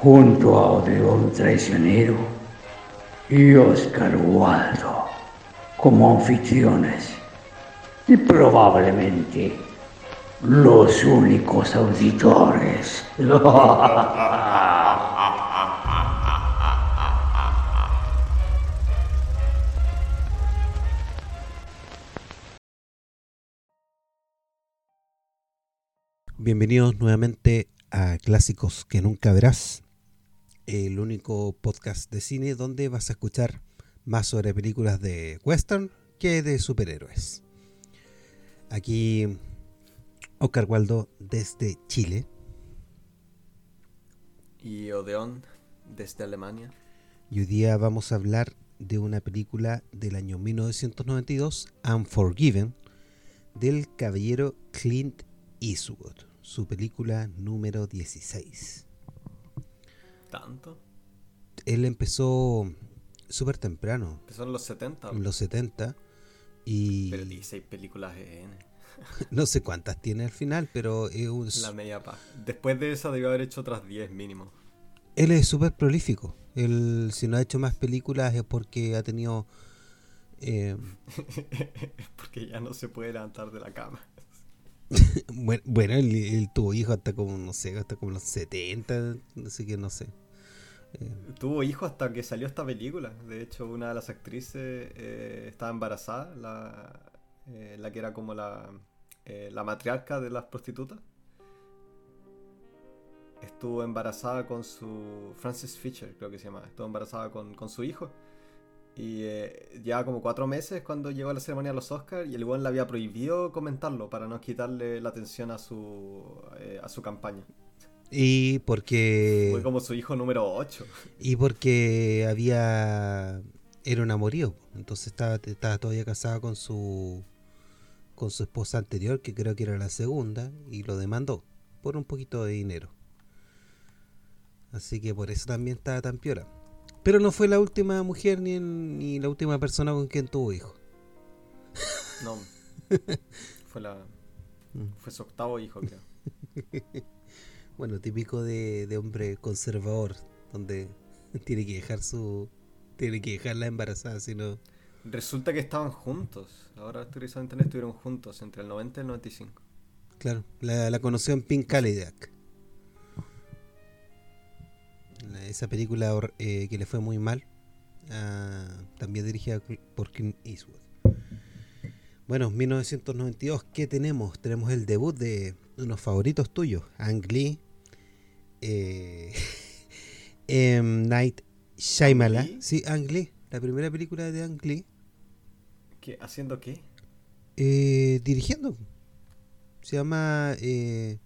junto a Odeón Traicionero y Oscar Waldo como anfitriones y probablemente los únicos auditores. Bienvenidos nuevamente a Clásicos que nunca verás el único podcast de cine donde vas a escuchar más sobre películas de western que de superhéroes. Aquí Oscar Waldo desde Chile. Y Odeón desde Alemania. Y hoy día vamos a hablar de una película del año 1992, Unforgiven, del caballero Clint Eastwood, su película número 16. ¿Tanto? Él empezó súper temprano. Empezó en los 70. En los 70. Y... Pero 16 películas en... no sé cuántas tiene al final, pero es... La media pa. Después de esa debió haber hecho otras 10 mínimo. Él es súper prolífico. Él, si no ha hecho más películas es porque ha tenido... Eh... porque ya no se puede levantar de la cama. bueno, él, tuvo hijos hasta como, no sé, hasta como los 70, así que no sé. Eh, tuvo hijos hasta que salió esta película. De hecho, una de las actrices eh, estaba embarazada, la, eh, la, que era como la, la matriarca de las prostitutas. Estuvo embarazada con su. Francis Fisher, creo que se llama. Estuvo embarazada con, con su hijo. Y eh, ya como cuatro meses cuando llegó a la ceremonia de los Oscars y el buen le había prohibido comentarlo para no quitarle la atención a su, eh, a su campaña. Y porque... Fue como su hijo número 8. Y porque había... Era un amorío. Entonces estaba, estaba todavía casada con su... Con su esposa anterior, que creo que era la segunda, y lo demandó por un poquito de dinero. Así que por eso también estaba tan piola. Pero no fue la última mujer ni, ni la última persona con quien tuvo hijo. No. Fue la. Mm. Fue su octavo hijo, creo. bueno, típico de, de, hombre conservador, donde tiene que dejar su. Tiene que dejarla embarazada, si no. Resulta que estaban juntos. Ahora estoy revisando internet, estuvieron juntos entre el 90 y el 95. Claro, la, la conoció en Pink Cadillac esa película eh, que le fue muy mal, ah, también dirigida por Clint Eastwood. Bueno, 1992, ¿qué tenemos? Tenemos el debut de unos favoritos tuyos, Ang Lee, eh, em, Night Shyamalan. Sí, Ang Lee, la primera película de Ang Lee. ¿Qué, ¿Haciendo qué? Eh, dirigiendo. Se llama... Eh,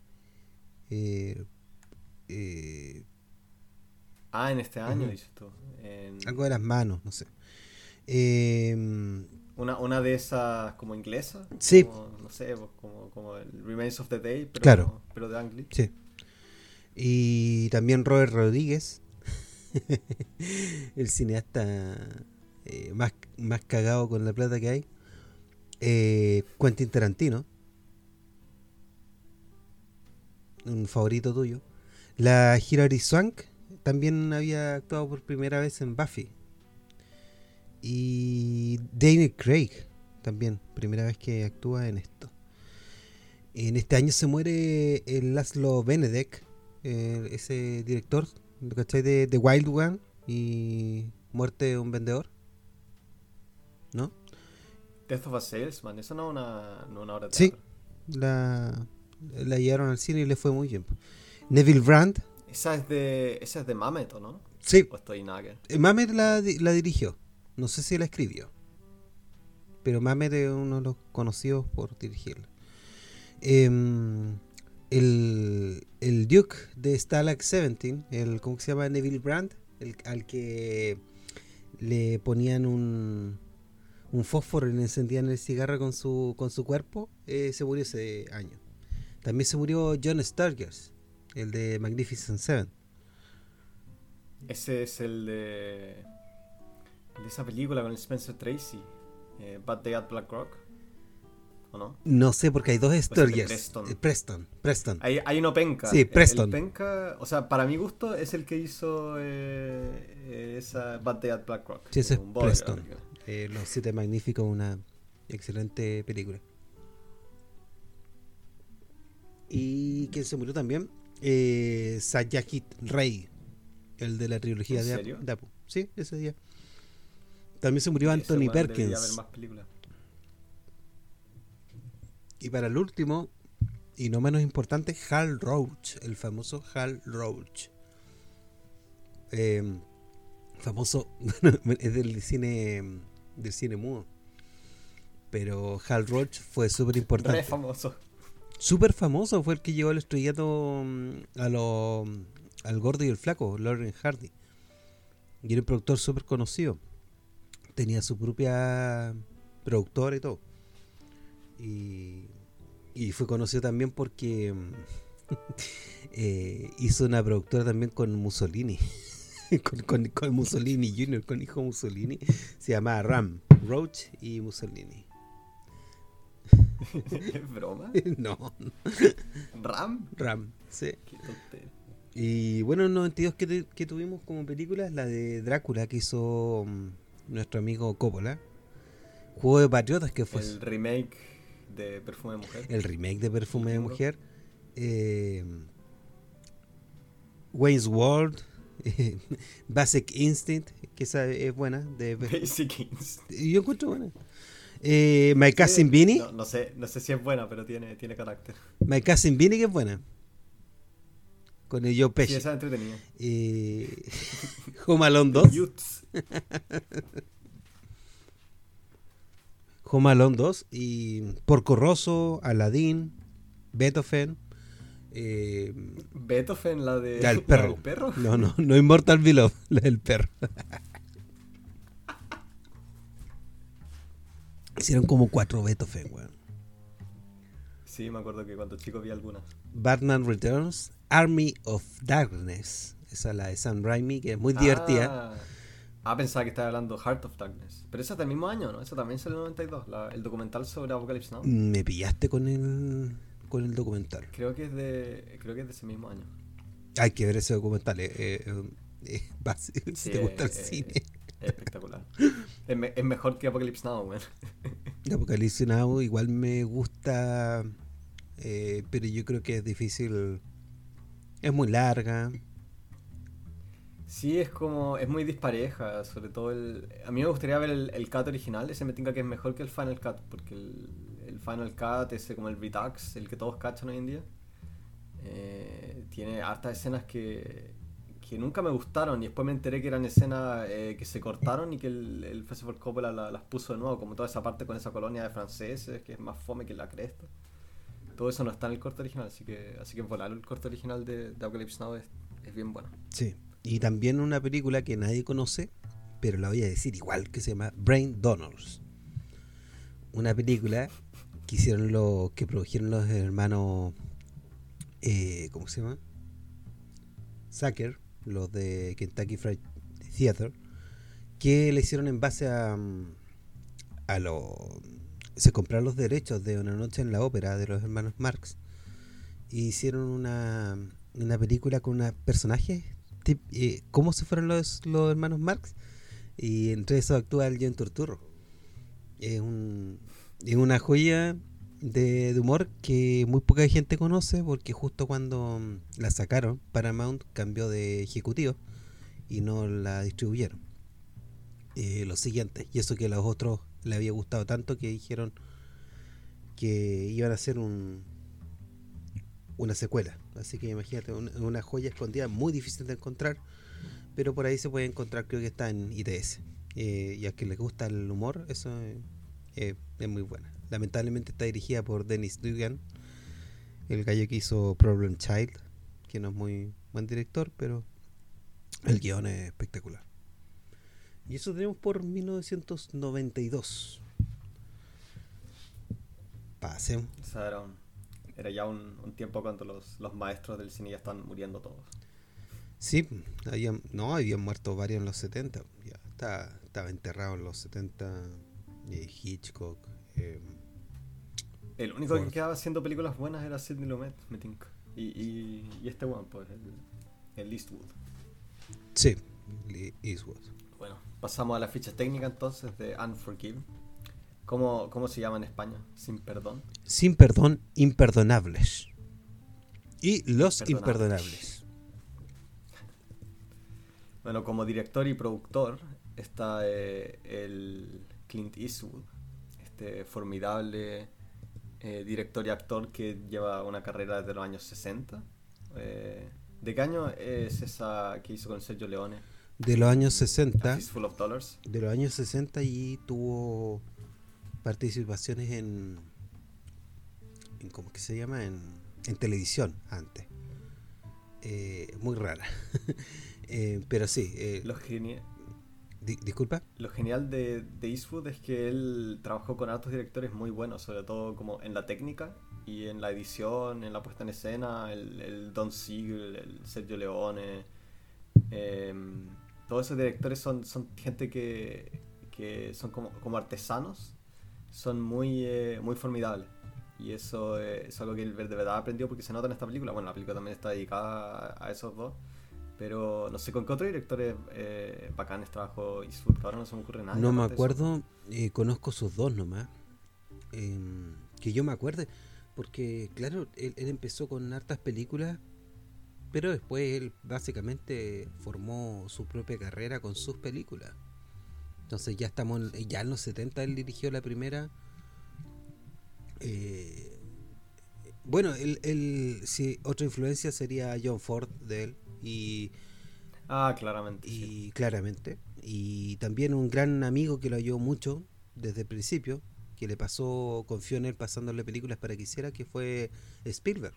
eh, eh, Ah, en este año, dices tú. Algo de las manos, no sé. Eh, una, una de esas como inglesas. Sí. no sé, como, como el Remains of the Day, pero, claro. pero de Angli. Sí. Y también Robert Rodríguez, el cineasta eh, más, más cagado con la plata que hay. Eh, Quentin Tarantino, un favorito tuyo. La Hilary Swank, también había actuado por primera vez en Buffy. Y Daniel Craig también, primera vez que actúa en esto. En este año se muere el Laszlo Benedek, ese director, ¿cachai? De, The Wild One y Muerte de un Vendedor. ¿No? Death of a Salesman, eso no es una, no una obra de Sí, la, la llevaron al cine y le fue muy bien. Neville Brandt, esa es de, esa es de Mamet, ¿no? Sí. ¿O estoy eh, Mamet la, la, dirigió. No sé si la escribió. Pero Mamet es uno de los conocidos por dirigirla. Em, el, el Duke de Stalag 17, el, ¿cómo se llama? Neville Brandt, al que le ponían un, un fósforo y le encendían el cigarro con su, con su cuerpo, eh, se murió ese año. También se murió John Sturges, el de Magnificent Seven. Ese es el de, de esa película con Spencer Tracy, eh, Bad Day at Black Rock. ¿O no? No sé, porque hay dos Sturges. Preston. Eh, Preston. Preston. Hay, hay uno penca. Sí, Preston. El, penca, o sea, para mi gusto es el que hizo eh, esa Bad Day at Black Rock. Sí, ese es Un bodyguard, Preston. Eh, Los Siete Magníficos, una excelente película. ¿Y quién se murió también? Eh, Satyajit Ray, el de la trilogía ¿En de, serio? Apu. Sí, ese día. También se murió Anthony Perkins. Y para el último, y no menos importante, Hal Roach, el famoso Hal Roach. Eh, famoso, es del cine del cine mudo. Pero Hal Roach fue súper importante. famoso. Súper famoso, fue el que llevó el estrellato mm, a lo, al gordo y el flaco, Lauren Hardy. Y era un productor súper conocido. Tenía su propia productora y todo. Y, fue conocido también porque mm, eh, hizo una productora también con Mussolini. con Mussolini Jr., con hijo Mussolini. Se llamaba Ram, Roach y Mussolini. ¿Es broma? no, ¿Ram? Ram, sí. Qué tontera. Y bueno, en 92 que, que tuvimos como película la de Drácula que hizo mm, nuestro amigo Coppola. Juego de Patriotas que fue El remake de Perfume de Mujer. el remake de Perfume de. Mujer. eh, Wayne's World. Basic Instinct, que esa es buena. De, Basic Instinct. yo encuentro buena. Eh, My Cousin Vinny. No, no sé, no sé si es buena, pero tiene, tiene carácter. My Cousin Vinny que es buena. Con el Joe Sí, Pesci. esa es entretenida. Eh, Home Alone 2. Youths. Home Alone 2 y Porco Rosso, Aladdin, Beethoven, eh, Beethoven, la de. la del perro. perro. No, no, no Immortal Beloved, la del perro. Hicieron como cuatro Beethoven, weón. Sí, me acuerdo que cuando chico vi algunas. Batman Returns, Army of Darkness, esa es la de Sam Raimi, que es muy divertida. Ah, ah, pensaba que estaba hablando Heart of Darkness. Pero esa es del mismo año, ¿no? Esa también es el 92. la- el documental sobre Apocalypse Now. Me pillaste con el, con el documental. Creo que es de. Creo que es de ese mismo año. Hay que ver ese documental. eh, eh, eh, si Sí, te gusta el eh, cine. Es espectacular. es, me- es mejor que Apocalypse Now, weón. De Apocalipsis Now igual me gusta, eh, pero yo creo que es difícil. Es muy larga. Sí, es como. Es muy dispareja. Sobre todo el. A mí me gustaría ver el, el cut original. Ese me tinca que es mejor que el Final Cut. Porque el, el Final Cut, ese como el Redux, el que todos cachan hoy en día. eh, tiene hartas escenas que. Que nunca me gustaron. Y después me enteré que eran escenas eh, que se cortaron y que el, el Festival Coppola la- las puso de nuevo. Como toda esa parte con esa colonia de franceses, que es más fome que la cresta. Todo eso no está en el corte original. Así que, así que volar el corte original de, de Apocalypse Now es, es bien bueno. Sí. Y también una película que nadie conoce, pero la voy a decir igual, que se llama Brain Donors. Una película que hicieron los, que produjeron los hermanos, eh, ¿cómo se llama? Sacker, los de Kentucky Fried Theater, que le hicieron en base a, mm, a lo se compraron los derechos de Una noche en la ópera de los hermanos Marx y hicieron una, una película con una personajes eh, cómo se fueron los, los hermanos Marx y entre eso actúa el John Turturro. Es, un, es una joya de, humor que muy poca gente conoce porque justo cuando mm, la sacaron Paramount cambió de ejecutivo y no la distribuyeron. Eh, los siguientes y eso que a los otros le había gustado tanto que dijeron que iban a hacer un una secuela. Así que imagínate un- una joya escondida muy difícil de encontrar pero por ahí se puede encontrar creo que está en ITS Eh, y a quien le gusta el humor eso eh, es muy buena lamentablemente está dirigida por Dennis Dugan el gallo que hizo Problem Child que no es muy buen director pero El guion es espectacular. Y eso tenemos por 1992. Pasemos. era, ya un, tiempo cuando los, maestros del cine ya están muriendo todos. Sí, habían, no, habían muerto varios en los 70. Ya estaba enterrado en los 70. Eh, Hitchcock. Eh, el único que quedaba haciendo películas buenas era Sidney Lumet, me Y, y, y, este one, pues, el, el Eastwood. Sí, Eastwood. Bueno, pasamos a la ficha técnica entonces de Unforgive. ¿Cómo, ¿Cómo se llama en España? Sin perdón. Sin perdón, imperdonables. Y los imperdonables. Bueno, como director y productor está eh, el Clint Eastwood, este formidable eh, director y actor que lleva una carrera desde los años 60. Eh, ¿De qué año es esa que hizo con Sergio Leone? De los años 60. Full of Dollars. De los años 60 y tuvo participaciones en, en ¿cómo que se llama? En, en televisión antes. Eh, muy rara. pero sí. Lo disculpa. Lo genial de, Eastwood es que él trabajó con altos directores muy buenos, sobre todo como en la técnica y en la edición, en la puesta en escena, el, Don Siegel, el Sergio Leone. Em, todos esos directores son, son gente que, que son como, como, artesanos, son muy, eh, muy formidables. Y eso es algo que él de verdad aprendió porque se nota en esta película. Bueno, la película también está dedicada a esos dos. Pero no sé con qué otros directores eh, bacanes trabajo Eastwood, ahora no se me ocurre nada. No me acuerdo, eh, conozco sus dos nomás. Em, que yo me acuerde, porque claro, él, empezó con hartas películas, pero después él básicamente formó su propia carrera con sus películas. Entonces ya estamos, ya en los 70 él dirigió la primera. Eh, bueno, él, él, sí, otra influencia sería John Ford de él y ah claramente y claramente. Y también un gran amigo que lo ayudó mucho desde el principio que le pasó confió en él pasándole películas para que hiciera que fue Spielberg.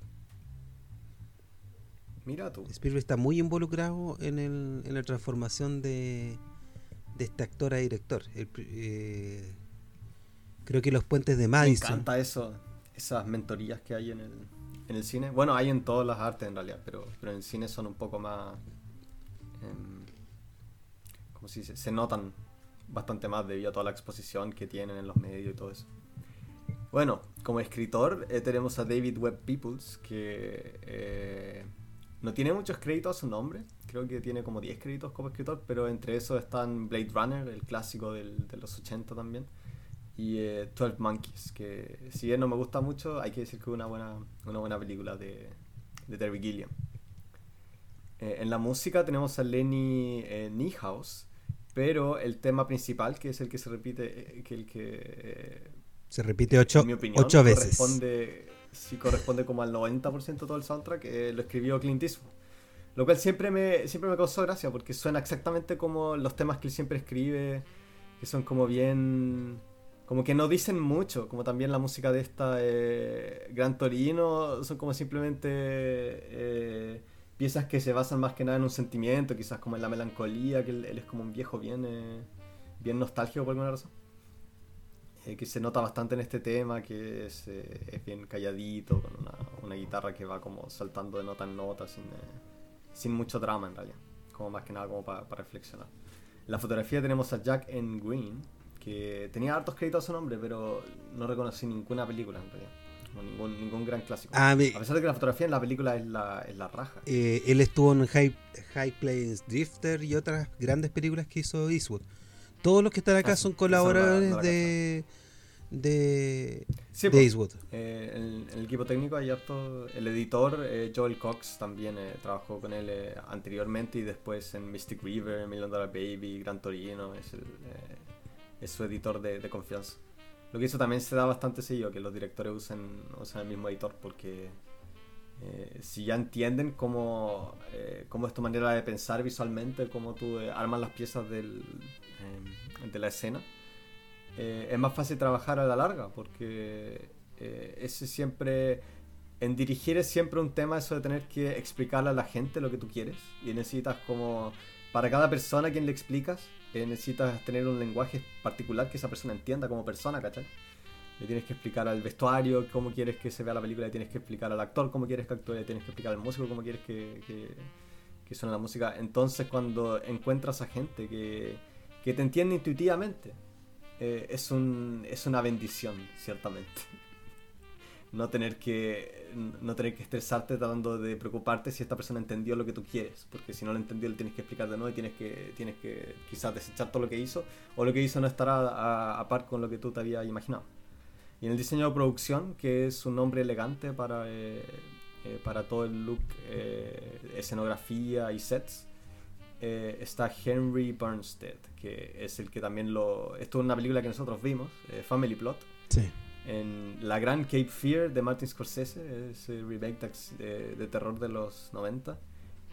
Mira tú. Spielberg está muy involucrado en, el, en la transformación de, de este actor a director. Eh, creo que los puentes de Madison. me encanta eso esas mentorías que hay en el en el cine. Bueno, hay en todas las artes en realidad, pero, pero en el cine son un poco más. Eh, ¿Cómo se dice? Se notan bastante más debido a toda la exposición que tienen en los medios y todo eso. Bueno, como escritor eh, tenemos a David Webb Peoples, que eh, no tiene muchos créditos a su nombre, creo que tiene como 10 créditos como escritor, pero entre esos están Blade Runner, el clásico del, de los 80 también, y eh, 12 Monkeys, que si bien no me gusta mucho, hay que decir que es una buena, una buena película de, de Terry Gilliam. Eh, en la música tenemos a Lenny eh, Niehaus, pero el tema principal, que es el que se repite, eh, que el que... Eh, se repite ocho, ocho veces. Corresponde, sí corresponde como al 90% de todo el soundtrack, lo escribió Clint Eastwood. Lo cual siempre me, siempre me causó gracia, porque suena exactamente como los temas que él siempre escribe, que son como bien como que no dicen mucho, como también la música de esta eh, Gran Torino, son como simplemente eh, piezas que se basan más que nada en un sentimiento, quizás como en la melancolía, que él, es como un viejo bien, eh, bien nostálgico por alguna razón. que se nota bastante en este tema, que es, es bien calladito, con una, una, guitarra que va como saltando de nota en nota, sin, sin mucho drama en realidad, como más que nada como para reflexionar. En la fotografía tenemos a Jack N. Green, que tenía hartos créditos a su nombre, pero no reconocí ninguna película en realidad. ningún, ningún gran clásico. Ah, a pesar de que la fotografía en la película es la, es la raja. Eh, él estuvo en High, High Plains Drifter y otras grandes películas que hizo Eastwood. Todos los que están acá ah, son colaboradores de, de, sí, de Eastwood. Eh, en, el equipo técnico hay harto. El editor, eh, Joel Cox, también trabajó con él anteriormente y después en Mystic River, Million Dollar Baby, Gran Torino. Es el es su editor de, confianza. Lo que eso también se da bastante seguido, que los directores usen, usen el mismo editor, porque eh, si ya entienden cómo, eh, cómo es tu manera de pensar visualmente, cómo tú eh, armas las piezas del, de la escena, es más fácil trabajar a la larga, porque ese siempre en dirigir es siempre un tema eso de tener que explicarle a la gente lo que tú quieres. Y necesitas como, para cada persona a quien le explicas, eh, necesitas tener un lenguaje particular que esa persona entienda como persona, ¿cachai? Le tienes que explicar al vestuario cómo quieres que se vea la película, le tienes que explicar al actor cómo quieres que actúe, le tienes que explicar al músico cómo quieres que, que, que suene la música. Entonces cuando encuentras a gente que, que te entiende intuitivamente, eh, es, un, es una bendición, ciertamente. no tener que no tener que estresarte tratando de preocuparte si esta persona entendió lo que tú quieres, porque si no lo entendió le tienes que explicar de nuevo y tienes que tienes que quizás desechar todo lo que hizo o lo que hizo no estará a, par con lo que tú te habías imaginado. Y en el diseño de producción, que es un nombre elegante para eh, eh, para todo el look, eh, escenografía y sets, está Henry Bernstead, que es el que también lo... Esto es una película que nosotros vimos, Family Plot. Sí en La Gran Cape Fear de Martin Scorsese, ese remake de, terror de los 90.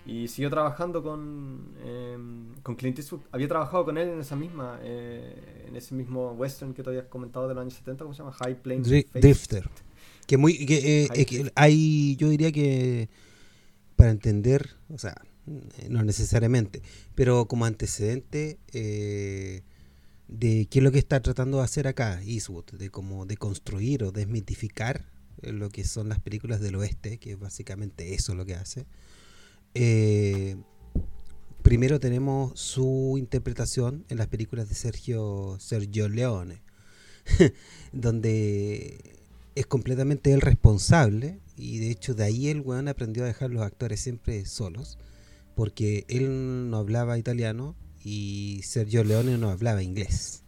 Y siguió trabajando con, em, con Clint Eastwood. Había trabajado con él en esa misma, eh, en ese mismo western que te habías comentado de los años 70, ¿cómo se llama? High Plains Drifter. Que muy, que, eh, hay, yo diría que para entender, o sea, no necesariamente, pero como antecedente, eh, de qué es lo que está tratando de hacer acá Eastwood, de cómo de construir o desmitificar eh, lo que son las películas del oeste, que es básicamente eso lo que hace. Eh, primero tenemos su interpretación en las películas de Sergio, Sergio Leone, donde es completamente el responsable y de hecho de ahí el weón aprendió a dejar los actores siempre solos, porque él no hablaba italiano y Sergio Leone no hablaba inglés.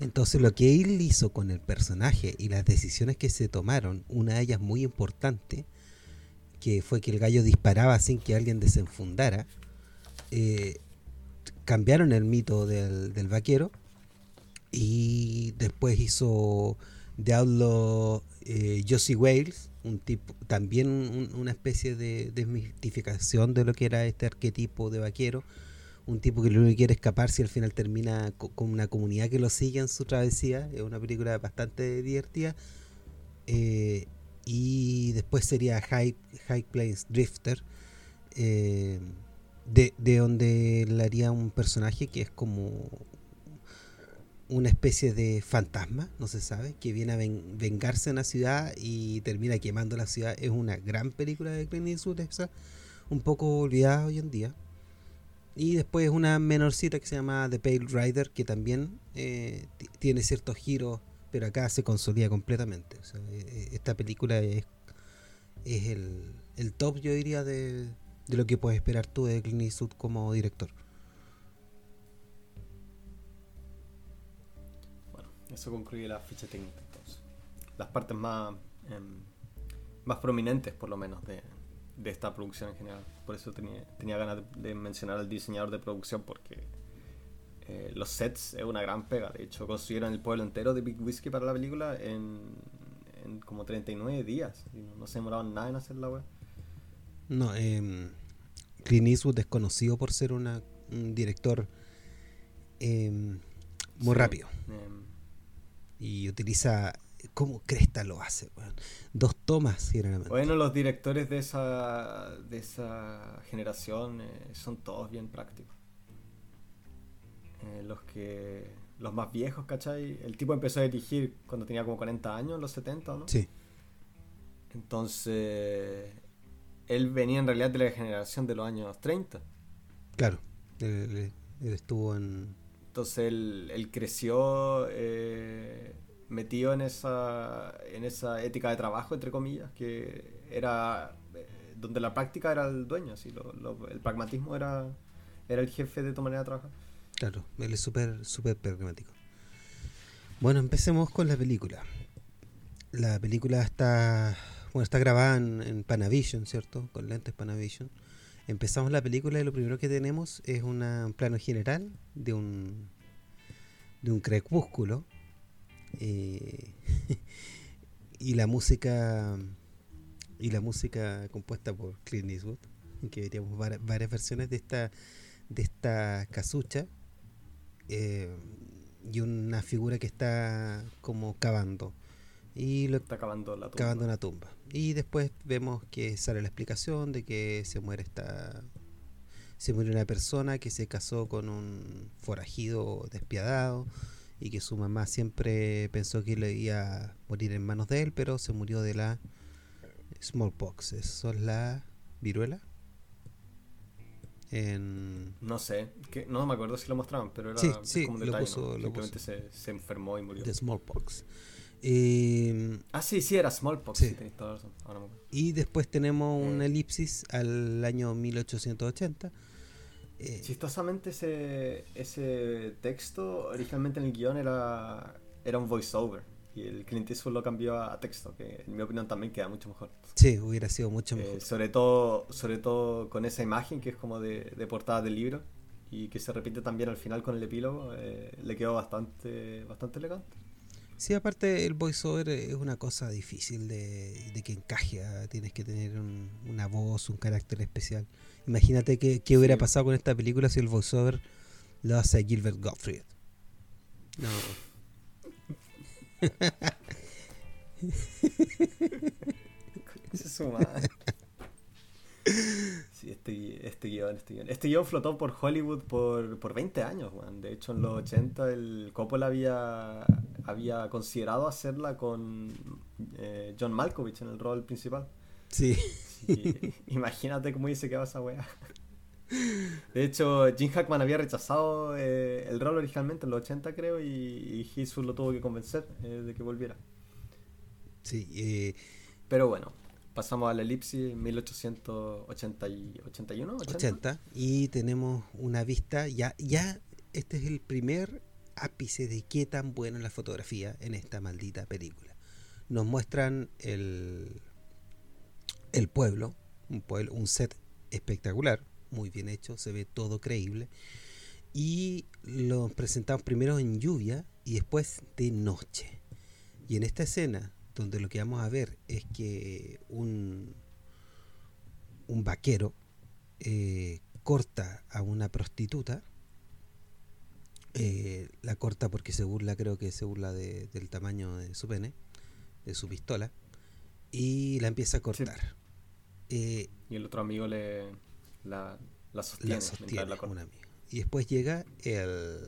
Entonces lo que él hizo con el personaje y las decisiones que se tomaron, una de ellas muy importante, que fue que el gallo disparaba sin que alguien desenfundara, eh, cambiaron el mito del, vaquero y después hizo Outlaw eh, Josie Wales, un tipo, también una especie de desmitificación de lo que era este arquetipo de vaquero, un tipo que lo único que quiere escapar si al final termina con una comunidad que lo sigue en su travesía. Es una película bastante divertida. Eh, y después sería High, High Plains Drifter, eh, de, donde le haría un personaje que es como una especie de fantasma, no se sabe, que viene a vengarse en la ciudad y termina quemando la ciudad. Es una gran película de Clint Eastwood, un poco olvidada hoy en día. Y después una menorcita que se llama The Pale Rider, que también eh, tiene ciertos giros, pero acá se consolida completamente. Eh, eh, esta película es, es el, top, yo diría, de, lo que puedes esperar tú de Clint Eastwood como director. Bueno, eso concluye la ficha técnica entonces. Las partes más, em, más prominentes, por lo menos, de, de esta producción en general. Por eso tenía, tenía ganas de, mencionar al diseñador de producción porque eh, los sets es una gran pega. De hecho, construyeron el pueblo entero de Big Whiskey para la película en, en como 39 días. Y no, se demoraban nada en hacer la web. No, eh, Clint Eastwood es conocido por ser una, un director em, muy rápido. Em. y utiliza ¿Cómo Cresta lo hace? Dos tomas. Bueno, los directores de esa, de esa generación eh, son todos bien prácticos. Eh, los que los más viejos, ¿cachai? El tipo empezó a dirigir cuando tenía como 40 años, los 70, ¿no? Sí. Entonces, él venía en realidad de la generación de los años 30. Claro, él, estuvo en... Entonces, él, él creció... Eh, metido en esa, en esa ética de trabajo, entre comillas, que era eh, donde la práctica era el dueño, así, el pragmatismo era, era el jefe de tu manera de trabajar. Claro, él es súper, súper pragmático. Bueno, empecemos con la película. La película está, bueno, está grabada en, Panavision, ¿cierto? Con lentes Panavision. Empezamos la película y lo primero que tenemos es un plano general de un, de un crepúsculo eh, y la música y la música compuesta por Clint Eastwood, que veríamos varias, versiones de esta de esta casucha eh, y una figura que está como cavando Y lo, Está cavando la tumba. cavando una tumba. Y después vemos que sale la explicación de que se muere esta. Se murió una persona que se casó con un forajido despiadado y que su mamá siempre pensó que le iba a morir en manos de él, pero se murió de la smallpox. Eso es la viruela. En... No sé, que, no me acuerdo si lo mostraban, pero era Sí, sí, como un lo detalle, puso- ¿no? lo Simplemente se, se enfermó y murió. de smallpox. Eh, Ah, sí, sí, era Smallpox, Sí. Ahora me y después tenemos una Eh. elipsis al año 1880. Eh, Chistosamente ese, ese texto originalmente en el guion era, era un voiceover y el Clint Eastwood lo cambió a, texto, que en mi opinión también queda mucho mejor. sí, hubiera sido mucho Eh, mejor. sobre, todo, sobre todo con esa imagen que es como de, de portada del libro y que se repite también al final con el epílogo, eh, le quedó bastante, bastante elegante. Sí, aparte el voiceover es una cosa difícil de, de que encaje. ah, Tienes que tener un- una voz, un carácter especial. Imagínate qué, qué hubiera Sí. pasado con esta película si el voiceover lo hace Gilbert Gottfried. No. Es. Sí, este, este guion, este guion. Este guion flotó por Hollywood por, por 20 años, weón. De hecho, en los 80 el Coppola había, había considerado hacerla con eh, John Malkovich en el rol principal. Sí. Sí, imagínate cómo hubiese quedado esa weá. De hecho, Jim Hackman había rechazado eh, el rol originalmente en los 80, creo, y, y lo tuvo que convencer eh, de que volviera. Sí. Pero bueno, pasamos a la elipsis 1881, 80. 80 y tenemos una vista ya ya este es el primer ápice de qué tan buena la fotografía en esta maldita película nos muestran el el pueblo un pueblo un set espectacular muy bien hecho se ve todo creíble y lo presentamos primero en lluvia y después de noche y en esta escena donde lo que vamos a ver es que un un vaquero eh, corta a una prostituta. eh, la corta porque se burla, creo que se burla de- del tamaño de su pene, de su pistola, y la empieza a cortar. Eh, Y el otro amigo le la, la sostiene. la mientras sostiene la corta. un amigo. Y después llega el,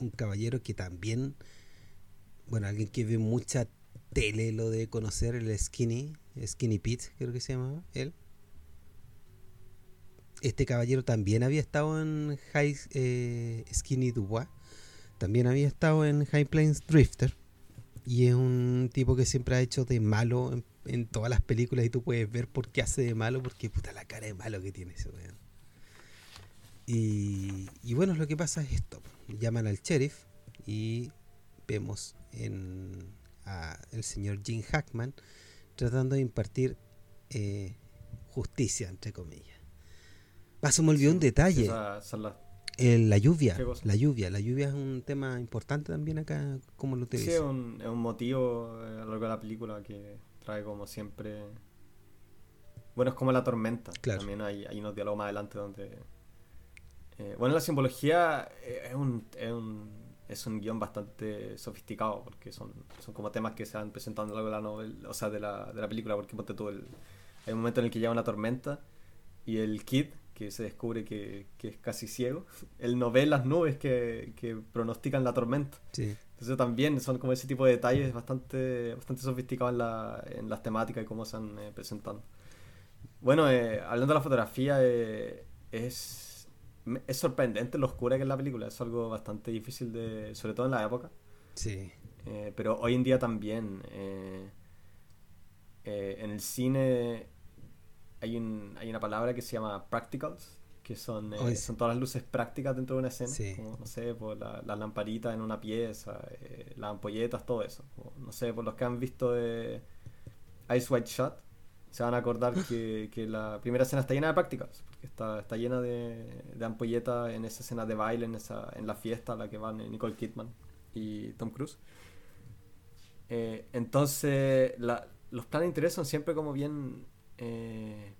un caballero que también, bueno, alguien que ve mucha tele lo de conocer, el Skinny, Skinny Pete, creo que se llamaba él. Este caballero también había estado en High eh, Skinny Dubois, también había estado en High Plains Drifter. Y es un tipo que siempre ha hecho de malo en, en todas las películas y tú puedes ver por qué hace de malo, porque puta la cara de malo que tiene ese weón. Y, y bueno, lo que pasa es esto. Llaman al sheriff y vemos en a el señor Jim Hackman tratando de impartir eh, justicia, entre comillas. Ah, se me olvidó un detalle. Esa- esa es la- Eh, la lluvia. La lluvia. La lluvia es un tema importante también acá, como lo Sí, es utilizan. un, es un motivo eh, a lo largo de la película que trae como siempre... Bueno, es como la tormenta. Claro. También hay, hay unos diálogos más adelante donde... eh, bueno, la simbología es un, es un, es un guion bastante sofisticado porque son, son como temas que se van presentando a lo largo de la novela, o sea, de la, de la película, porque ponte tú el, hay un momento en el que llega una tormenta y el kid, que se descubre que, que es casi ciego, él no ve las nubes que, que pronostican la tormenta. Sí. Entonces también son como ese tipo de detalles bastante, bastante sofisticados en, la, en las temáticas y cómo se han eh, presentando. Bueno, eh, hablando de la fotografía, eh, es, es sorprendente lo oscura que es la película. Es algo bastante difícil de, sobre todo en la época. Sí. Eh, pero hoy en día también eh, eh, en el cine hay, un, hay una palabra que se llama practicals, que son, Oh, sí. son todas las luces prácticas dentro de una escena, Sí. como, no sé, por la, las lamparitas en una pieza, las ampolletas, todo eso. Como, no sé, por los que han visto de Ice White Shot, se van a acordar que, que la primera escena está llena de practicals, porque está, está llena de, de ampolletas en esa escena de baile, en, esa, en la fiesta a la que van eh, Nicole Kidman y Tom Cruise. Eh, entonces, la- los planes de interés son siempre como bien, eh,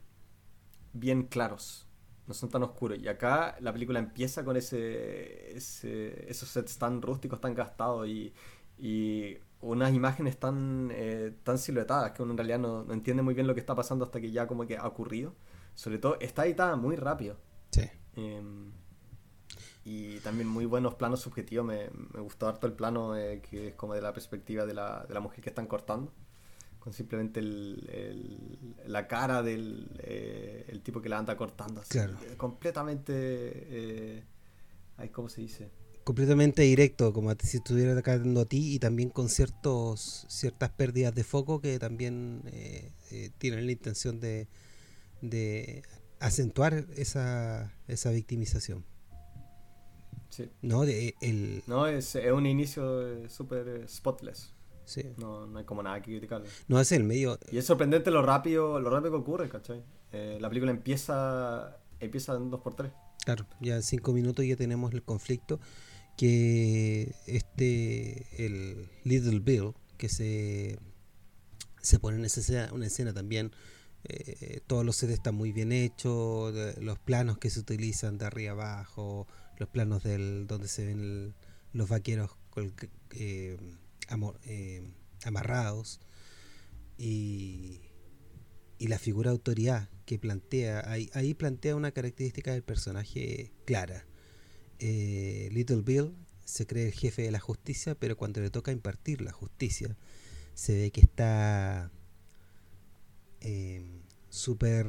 bien claros, no son tan oscuros. Y acá la película empieza con ese, ese- esos sets tan rústicos, tan gastados y, y unas imágenes tan, eh, tan siluetadas que uno en realidad no, entiende muy bien lo que está pasando hasta que ya como que ha ocurrido. Sobre todo está editada muy rápido. Sí. Em, y también muy buenos planos subjetivos. Me, me gustó harto el plano eh, que es como de la perspectiva de la, de la mujer que están cortando. Con simplemente el, la cara del eh, el tipo que la anda cortando. Así, Claro. Completamente... ¿Cómo se dice? Completamente directo, como si estuviera atacando a ti y también con ciertos ciertas pérdidas de foco que también eh, eh, tienen la intención de, de acentuar esa, esa victimización. Sí. ¿No? De, el, No, es, es un inicio eh, súper eh, spotless. sí. No, no hay como nada que criticarle. No es el medio. Y es sorprendente lo rápido, lo rápido que ocurre, ¿cachai? Eh, la película empieza, empieza en 2x3. Claro, ya en cinco minutos ya tenemos el conflicto que este, el Little Bill, que se, se pone en esa una escena también, eh, todos los sets están muy bien hechos, los planos que se utilizan de arriba abajo, los planos del donde se ven los vaqueros eh, eh, amarrados y, y la figura de autoridad que plantea, ahí, ahí plantea una característica del personaje clara. Eh, Little Bill se cree el jefe de la justicia, pero cuando le toca impartir la justicia, se ve que está eh, súper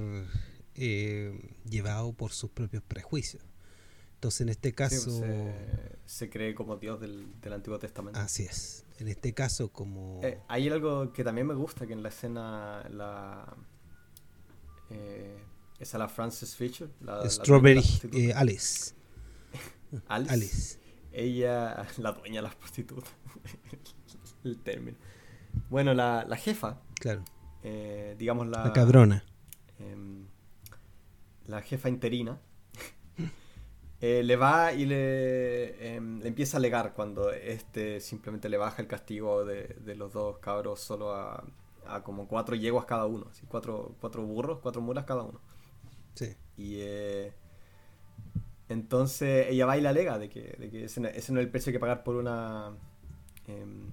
eh, llevado por sus propios prejuicios. Entonces, en este Sí, caso, se, se cree como Dios del, del Antiguo Testamento. así es. En este caso, como Eh, hay algo que también me gusta, que en la escena, la... Eh, esa la Frances Fisher, la, la Strawberry prostitutas. eh, Alice. Alice. Alice. Ella, la dueña de las prostitutas. el término. Bueno, la, la jefa, Claro, eh, digamos la... la cabrona. em, la jefa interina, eh, le va y le, em, le empieza a alegar cuando este simplemente le baja el castigo de, de los dos cabros solo a, a como cuatro yeguas cada uno, así, cuatro, cuatro burros, cuatro mulas cada uno. Sí. Y eh, entonces ella va y le alega de que, ese, no, es el precio que pagar por una em,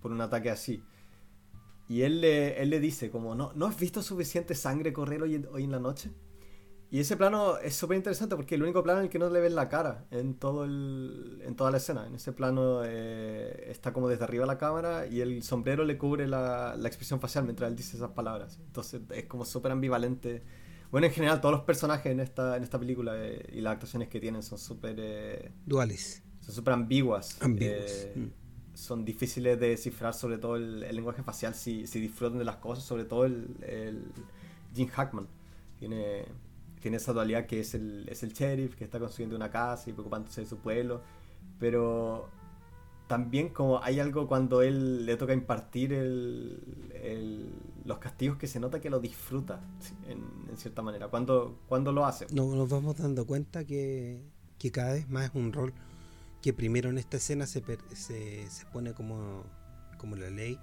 por un ataque así. Y él le, dice como, ¿no, ¿no has visto suficiente sangre correr hoy en, la noche? Y ese plano es súper interesante porque es el único plano en el que no le ven la cara en toda la escena. En ese plano eh, está como desde arriba la cámara y el sombrero le cubre la, la expresión facial mientras él dice esas palabras. Entonces es como súper ambivalente. Bueno, en general todos los personajes en esta, en esta película eh, y las actuaciones que tienen son súper eh, Duales. son súper ambiguas. Eh, mm. Son difíciles de descifrar, sobre todo el, el lenguaje facial, si, si disfrutan de las cosas, sobre todo el, el Jim Hackman. Tiene, tiene esa dualidad que es el, es el sheriff, que está construyendo una casa y preocupándose de su pueblo. Pero también como hay algo cuando él le toca impartir el, el- los castigos que se nota que lo disfruta, en, en cierta manera. Cuando, cuando lo hace. No, nos vamos dando cuenta que, que cada vez más es un rol que primero en esta escena se, se, se pone como, como la ley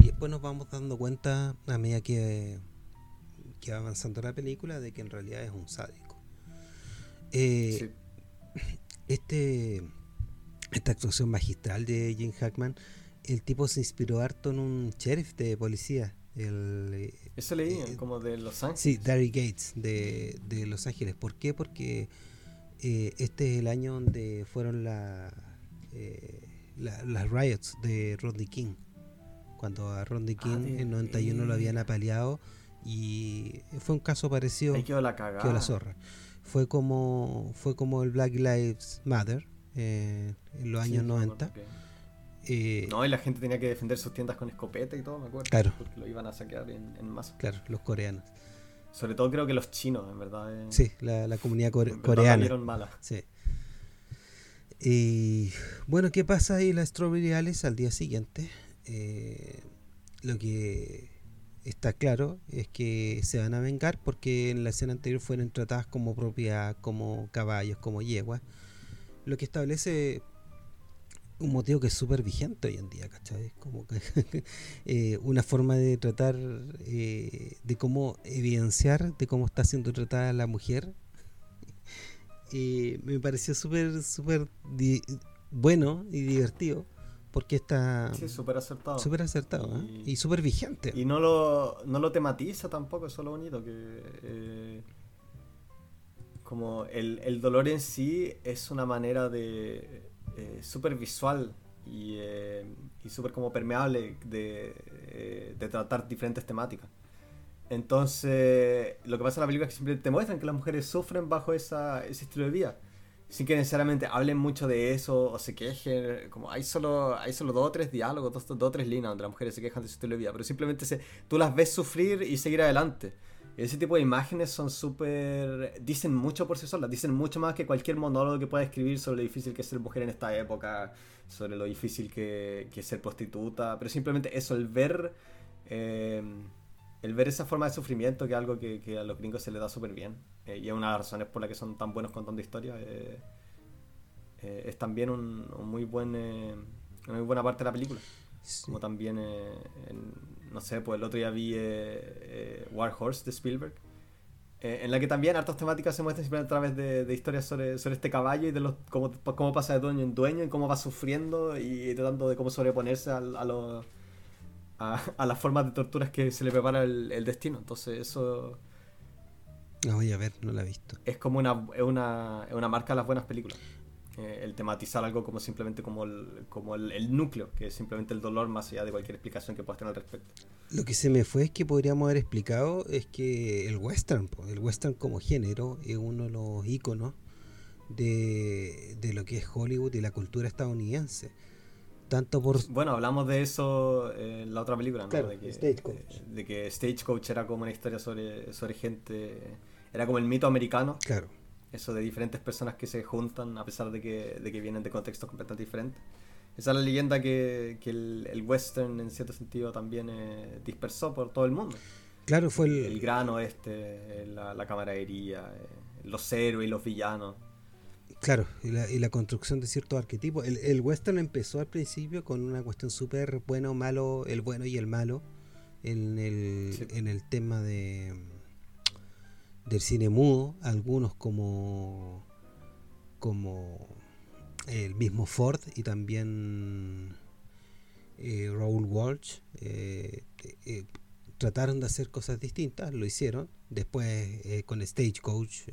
y después nos vamos dando cuenta a medida que, que va avanzando la película de que en realidad es un sádico. Eh, Sí. este esta actuación magistral de Jim Hackman, el tipo se inspiró harto en un sheriff de policía, el Eso leí, eh, como de Los Ángeles. Sí, Darry Gates de, de Los Ángeles. ¿Por qué? Porque eh, este es el año donde fueron la, eh, la- las riots de Rodney King. Cuando a Rodney Ah, King de en 91 lo habían apaleado y fue un caso parecido Ahí quedó la cagada. quedó la zorra. Fue como fue como el Black Lives Matter en los Sí, años acuerdo 90. Eh, No, y la gente tenía que defender sus tiendas con escopeta y todo, me acuerdo. Claro. Porque lo iban a saquear en, en masa. Claro, los coreanos. Sobre todo creo que los chinos, en verdad. eh, Sí, la, la comunidad core- en coreana. mala. Sí. Y bueno, ¿qué pasa ahí la Strawberry Alice al día siguiente? Eh, lo que está claro es que se van a vengar porque en la escena anterior fueron tratadas como propiedad, como caballos, como yeguas. Lo que establece un motivo que es súper vigente hoy en día, ¿cachai? Como que eh, una forma de tratar, eh, de cómo evidenciar de cómo está siendo tratada la mujer eh, me pareció súper súper bueno y divertido porque está sí, súper acertado. Súper acertado, ¿eh? y, súper vigente. Y no lo, no lo tematiza tampoco, eso es lo bonito, que como el, el, dolor en sí es una manera de eh, súper visual y, eh, y súper como permeable de, eh, de tratar diferentes temáticas. Entonces, lo que pasa en la película es que siempre te muestran que las mujeres sufren bajo esa, ese estilo de vida. Sin que necesariamente hablen mucho de eso o se quejen. Como hay solo, hay solo dos o tres diálogos, dos, dos o tres líneas donde las mujeres se quejan de su estilo de vida. Pero simplemente se, tú las ves sufrir y seguir adelante. Ese tipo de imágenes son súper... Dicen mucho por sí solas. Dicen mucho más que cualquier monólogo que pueda escribir sobre lo difícil que es ser mujer en esta época. Sobre lo difícil que, que es ser prostituta. Pero simplemente eso, el ver... Eh, el ver esa forma de sufrimiento, que es algo que, a los gringos se les da súper bien, eh, y es una de las razones por las que son tan buenos contando historias, eh, eh, es también un, muy buen, una muy buena parte de la película. Como también, no sé, pues el otro día vi War Horse de Spielberg, en la que también hartas temáticas se muestran siempre a través de, historias sobre, sobre, este caballo y de los, cómo, cómo pasa de dueño en dueño y cómo va sufriendo y tratando de cómo sobreponerse a los a, las formas de torturas que se le prepara el, destino. Entonces eso... No voy a ver, no la he visto. Es como una, es una, una marca de las buenas películas. Eh, el tematizar algo como simplemente como, el, como el, núcleo, que es simplemente el dolor más allá de cualquier explicación que puedas tener al respecto. Lo que se me fue es que podríamos haber explicado es que el western, el western como género, es uno de los iconos de, de lo que es Hollywood y la cultura estadounidense tanto por... Bueno, hablamos de eso en la otra película, ¿no? de, que, Stagecoach. De, que Stagecoach era como una historia sobre, sobre gente... Era como el mito americano. Claro. Eso de diferentes personas que se juntan a pesar de que, de que vienen de contextos completamente diferentes. Esa es la leyenda que, que el, western en cierto sentido también eh, dispersó por todo el mundo. Claro, fue el... El gran oeste, la, la camaradería, eh, los héroes y los villanos. Claro, y la, y la, construcción de ciertos arquetipos. El, el, western empezó al principio con una cuestión súper bueno, malo, el bueno y el malo, en el, en el tema de del cine mudo, algunos como como el mismo Ford y también eh, Raúl Walsh eh, eh, trataron de hacer cosas distintas, lo hicieron. Después con Stagecoach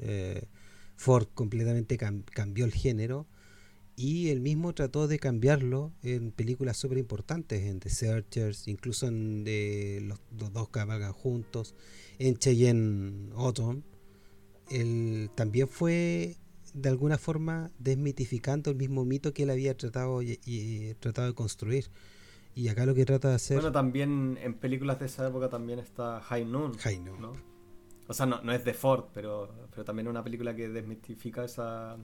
Ford completamente cambió el género y él mismo trató de cambiarlo en películas súper importantes, en The Searchers, incluso en de los, dos cabalgan juntos, en Cheyenne Autumn. Él también fue de alguna forma desmitificando el mismo mito que él había tratado y, tratado de construir. Y acá lo que trata de hacer. Bueno, también en películas de esa época también está High Noon. High Noon. O sea, no, no es de Ford, pero, pero también una película que desmitifica esa,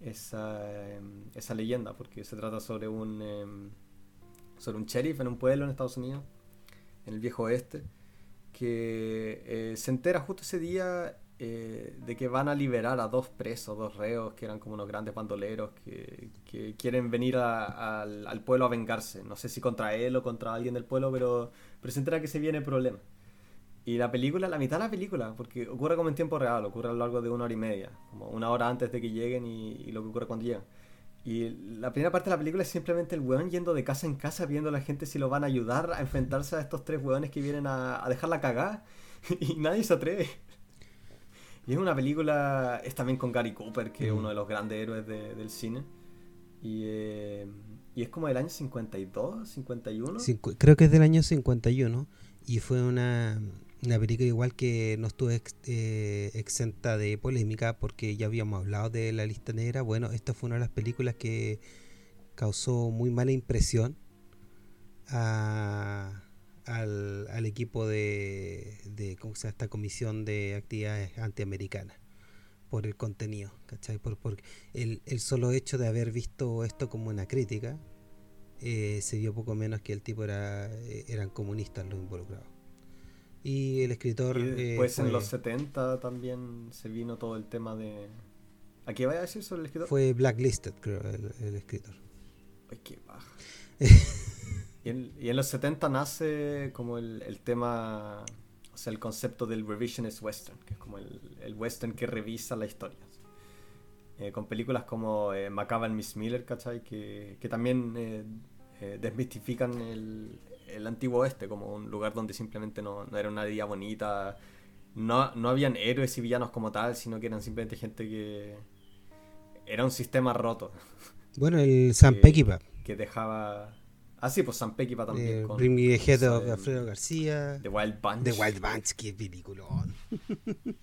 esa, em, esa leyenda, porque se trata sobre un, em, sobre un sheriff en un pueblo en Estados Unidos, en el viejo oeste, que eh, se entera justo ese día eh, de que van a liberar a dos presos, dos reos, que eran como unos grandes bandoleros, que, quieren venir al, al, pueblo a vengarse. No sé si contra él o contra alguien del pueblo, pero, pero se entera que se viene el problema. Y la película, la mitad de la película, porque ocurre como en tiempo real, ocurre a lo largo de una hora y media, como una hora antes de que lleguen y, lo que ocurre cuando llegan. Y la primera parte de la película es simplemente el weón yendo de casa en casa viendo a la gente si lo van a ayudar a enfrentarse a estos tres weones que vienen a, a dejarla cagar y nadie se atreve. Y es una película, es también con Gary Cooper, que es mm. uno de los grandes héroes del cine. Y, eh, y, es como del año 52, 51. creo que es del año 51 y fue una, una película igual que no estuvo eh, exenta de polémica porque ya habíamos hablado de La Lista Negra. Bueno, esta fue una de las películas que causó muy mala impresión al, equipo de, esta comisión de actividades antiamericanas por el contenido, ¿cachai? Por, el, solo hecho de haber visto esto como una crítica eh, se vio poco menos que el tipo era eh, eran comunistas los involucrados. Y el escritor. pues en los 70 también se vino todo el tema de. ¿A qué vaya a decir sobre el escritor? Fue Blacklisted, creo, el, escritor. Ay, qué baja. y, en, los 70 nace como el, el, tema. O sea, el concepto del revisionist western, que es como el, el western que revisa la historia. eh, con películas como eh, Macabre Miss Miller, ¿cachai? Que, que también eh, desmistifican el, el, antiguo oeste como un lugar donde simplemente no, no era una vida bonita, no, no habían héroes y villanos como tal, sino que eran simplemente gente que... Era un sistema roto. Bueno, el San Pequipa. Que dejaba... Ah, sí, pues San Pequipa también. Eh, the Head of Alfredo García. The Wild Bunch. The Wild Bunch, qué peliculón.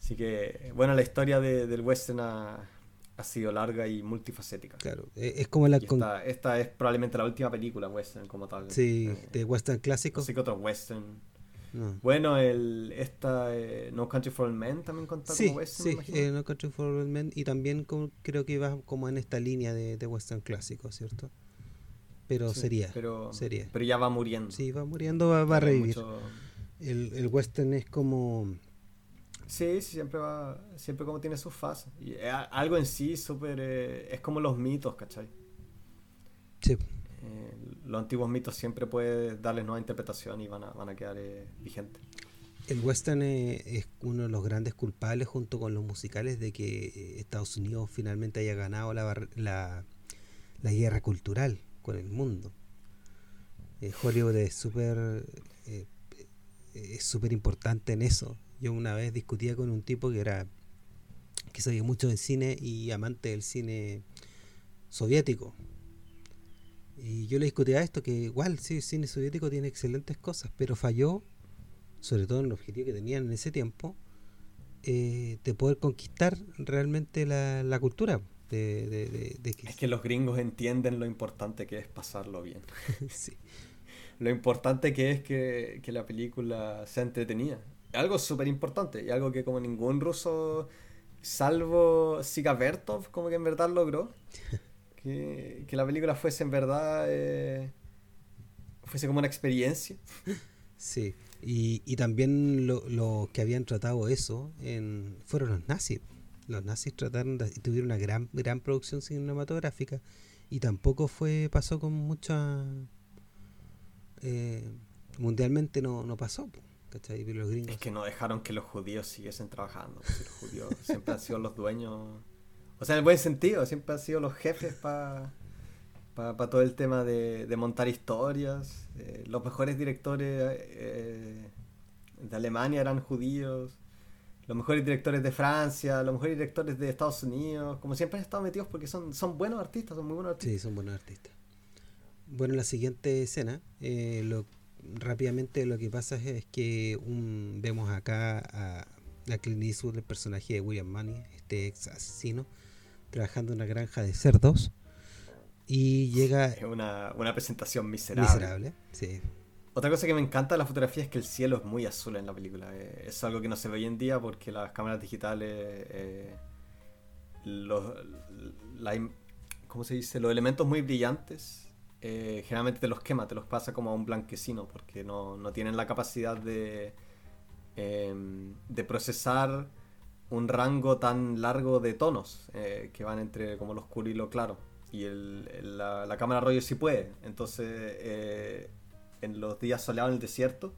Así que, bueno, la historia de, del western ha, ha, sido larga y multifacética. Claro, e, es como la... Esta, esta, es probablemente la última película western como tal. Sí, eh, de western clásico. Así que otros western. Bueno, el, esta eh, No Country for All Men también contaba sí, como western. Sí, eh, No Country for All Men y también creo que va como en esta línea de, de western clásico, ¿cierto? Pero sería, pero, sería. Pero ya va muriendo. Sí, va muriendo, va, va a revivir. Mucho... El, el western es como Sí, siempre va, siempre como tiene sus fases. Y algo en sí súper, eh, es como los mitos, ¿cachai? Sí. Eh, los antiguos mitos siempre puedes darles nueva interpretación y van a, van a quedar eh, vigentes. El western es uno de los grandes culpables junto con los musicales de que Estados Unidos finalmente haya ganado la, la, la guerra cultural con el mundo. Hollywood es súper es súper importante en eso yo una vez discutía con un tipo que era que sabía mucho de cine y amante del cine soviético. Y yo le discutía esto, que igual sí, el cine soviético tiene excelentes cosas, pero falló, sobre todo en el objetivo que tenían en ese tiempo, eh, de poder conquistar realmente la, la cultura. De, de, que... Es que los gringos entienden lo importante que es pasarlo bien. sí. Lo importante que es que, que la película sea entretenida algo súper importante y algo que como ningún ruso, salvo Sika como que en verdad logró. Que, que la película fuese en verdad, eh, fuese como una experiencia. Sí, y, y también los lo que habían tratado eso en, fueron los nazis. Los nazis trataron de, tuvieron una gran, gran producción cinematográfica y tampoco fue pasó con mucha... Eh, mundialmente no, no pasó. Es que no dejaron que los judíos siguiesen trabajando. Los judíos siempre han sido los dueños. O sea, en el buen sentido, siempre han sido los jefes para para todo el tema de, montar historias. Eh, los mejores directores eh, de Alemania eran judíos. Los mejores directores de Francia, los mejores directores de Estados Unidos. Como siempre han estado metidos porque son, son buenos artistas, son muy buenos artistas. Sí, son buenos artistas. Bueno, en la siguiente escena, eh, lo rápidamente lo que pasa es, que un, vemos acá a, a Clint Eastwood, el personaje de William Money, este ex asesino, trabajando en una granja de cerdos. Y llega. Es una, una presentación miserable. Miserable, sí. Otra cosa que me encanta de la fotografía es que el cielo es muy azul en la película. Eh, es algo que no se ve hoy en día porque las cámaras digitales. Eh, los, la, ¿Cómo se dice? Los elementos muy brillantes eh, generalmente te los quema, te los pasa como a un blanquecino, porque no, no tienen la capacidad de, em, de procesar un rango tan largo de tonos eh, que van entre como lo oscuro y lo claro. Y el, la, cámara rollo sí puede. Entonces, eh, en los días soleados en el desierto,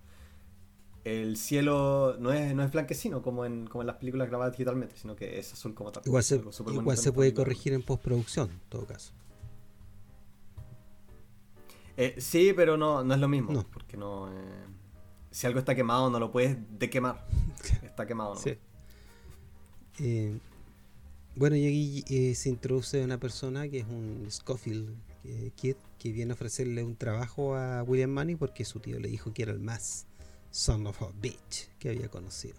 el cielo no es, no es blanquecino como en, como en las películas grabadas digitalmente, sino que es azul como tal. Igual se, igual se puede corregir en postproducción, en todo caso. Eh, sí, pero no, no es lo mismo. Porque no. Eh, si algo está quemado, no lo puedes dequemar. está quemado, ¿no? Sí. Eh, bueno, y aquí se introduce una persona que es un Scofield Kid que viene a ofrecerle un trabajo a William Money porque su tío le dijo que era el más son of a bitch que había conocido.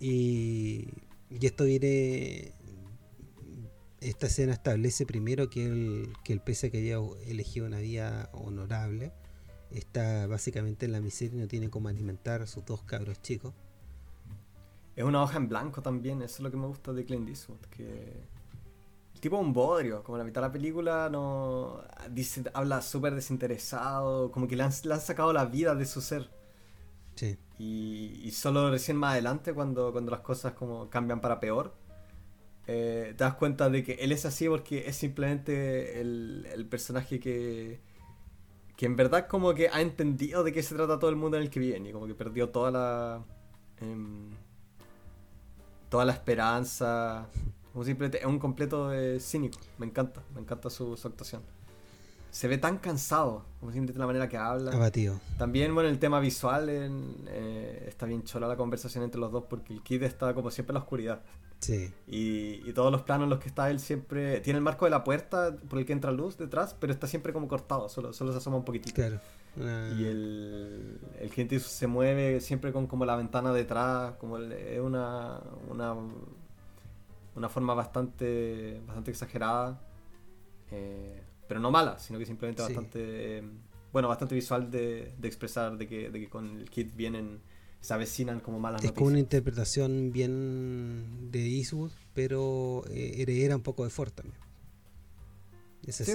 Y, y esto viene esta escena establece primero que el, que el pese que haya elegido una vía honorable está básicamente en la miseria y no tiene cómo alimentar a sus dos cabros chicos. Es una hoja en blanco también, eso es lo que me gusta de Clint Eastwood, que el tipo un bodrio, como la mitad de la película no dice, habla súper desinteresado, como que le han, le han, sacado la vida de su ser. Sí. Y, y, solo recién más adelante, cuando, cuando las cosas como cambian para peor, eh, te das cuenta de que él es así porque es simplemente el, personaje que, que en verdad como que ha entendido de qué se trata todo el mundo en el que viene y como que perdió toda la... Em, toda la esperanza. es un completo eh, cínico. Me encanta, me encanta su, actuación. Se ve tan cansado, como simplemente la manera que habla. Abatido. También, bueno, el tema visual eh, está bien chola la conversación entre los dos porque el Kid está como siempre en la oscuridad. Sí. Y, todos los planos en los que está él siempre. Tiene el marco de la puerta por el que entra luz detrás, pero está siempre como cortado, solo, solo se asoma un poquitito. Claro. Y el, el cliente se mueve siempre con como la ventana detrás, como es una, una, una forma bastante, bastante exagerada, eh, pero no mala, sino que simplemente bastante, bueno, bastante visual de, de expresar de que, de que, con el kit vienen, se avecinan como malas es como una interpretación bien de Eastwood, pero eh, heredera un poco de Ford también.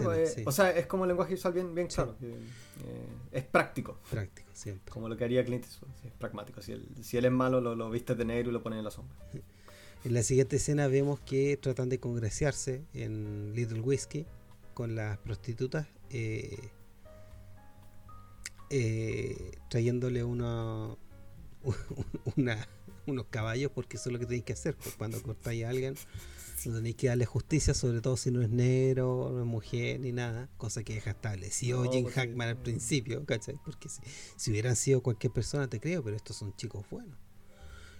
Pues, o sea, es como un lenguaje visual bien, bien claro. Eh, es práctico. Práctico, siempre. Como lo que haría Clint Eastwood, es pragmático. Si él, si él es malo, lo, lo viste de negro y lo pones en la sombra. En la siguiente escena vemos que tratan de congraciarse en Little Whiskey con las prostitutas, eh, eh, trayéndole una, una, unos caballos, porque eso es lo que tenéis que hacer. Pues, cuando cortáis a alguien, no tenéis que darle justicia, sobre todo si no es negro, no es mujer ni nada, cosa que deja establecido Jim pues Hackman al principio, ¿cachai? Porque si, hubieran sido cualquier persona te creo, pero estos son chicos buenos.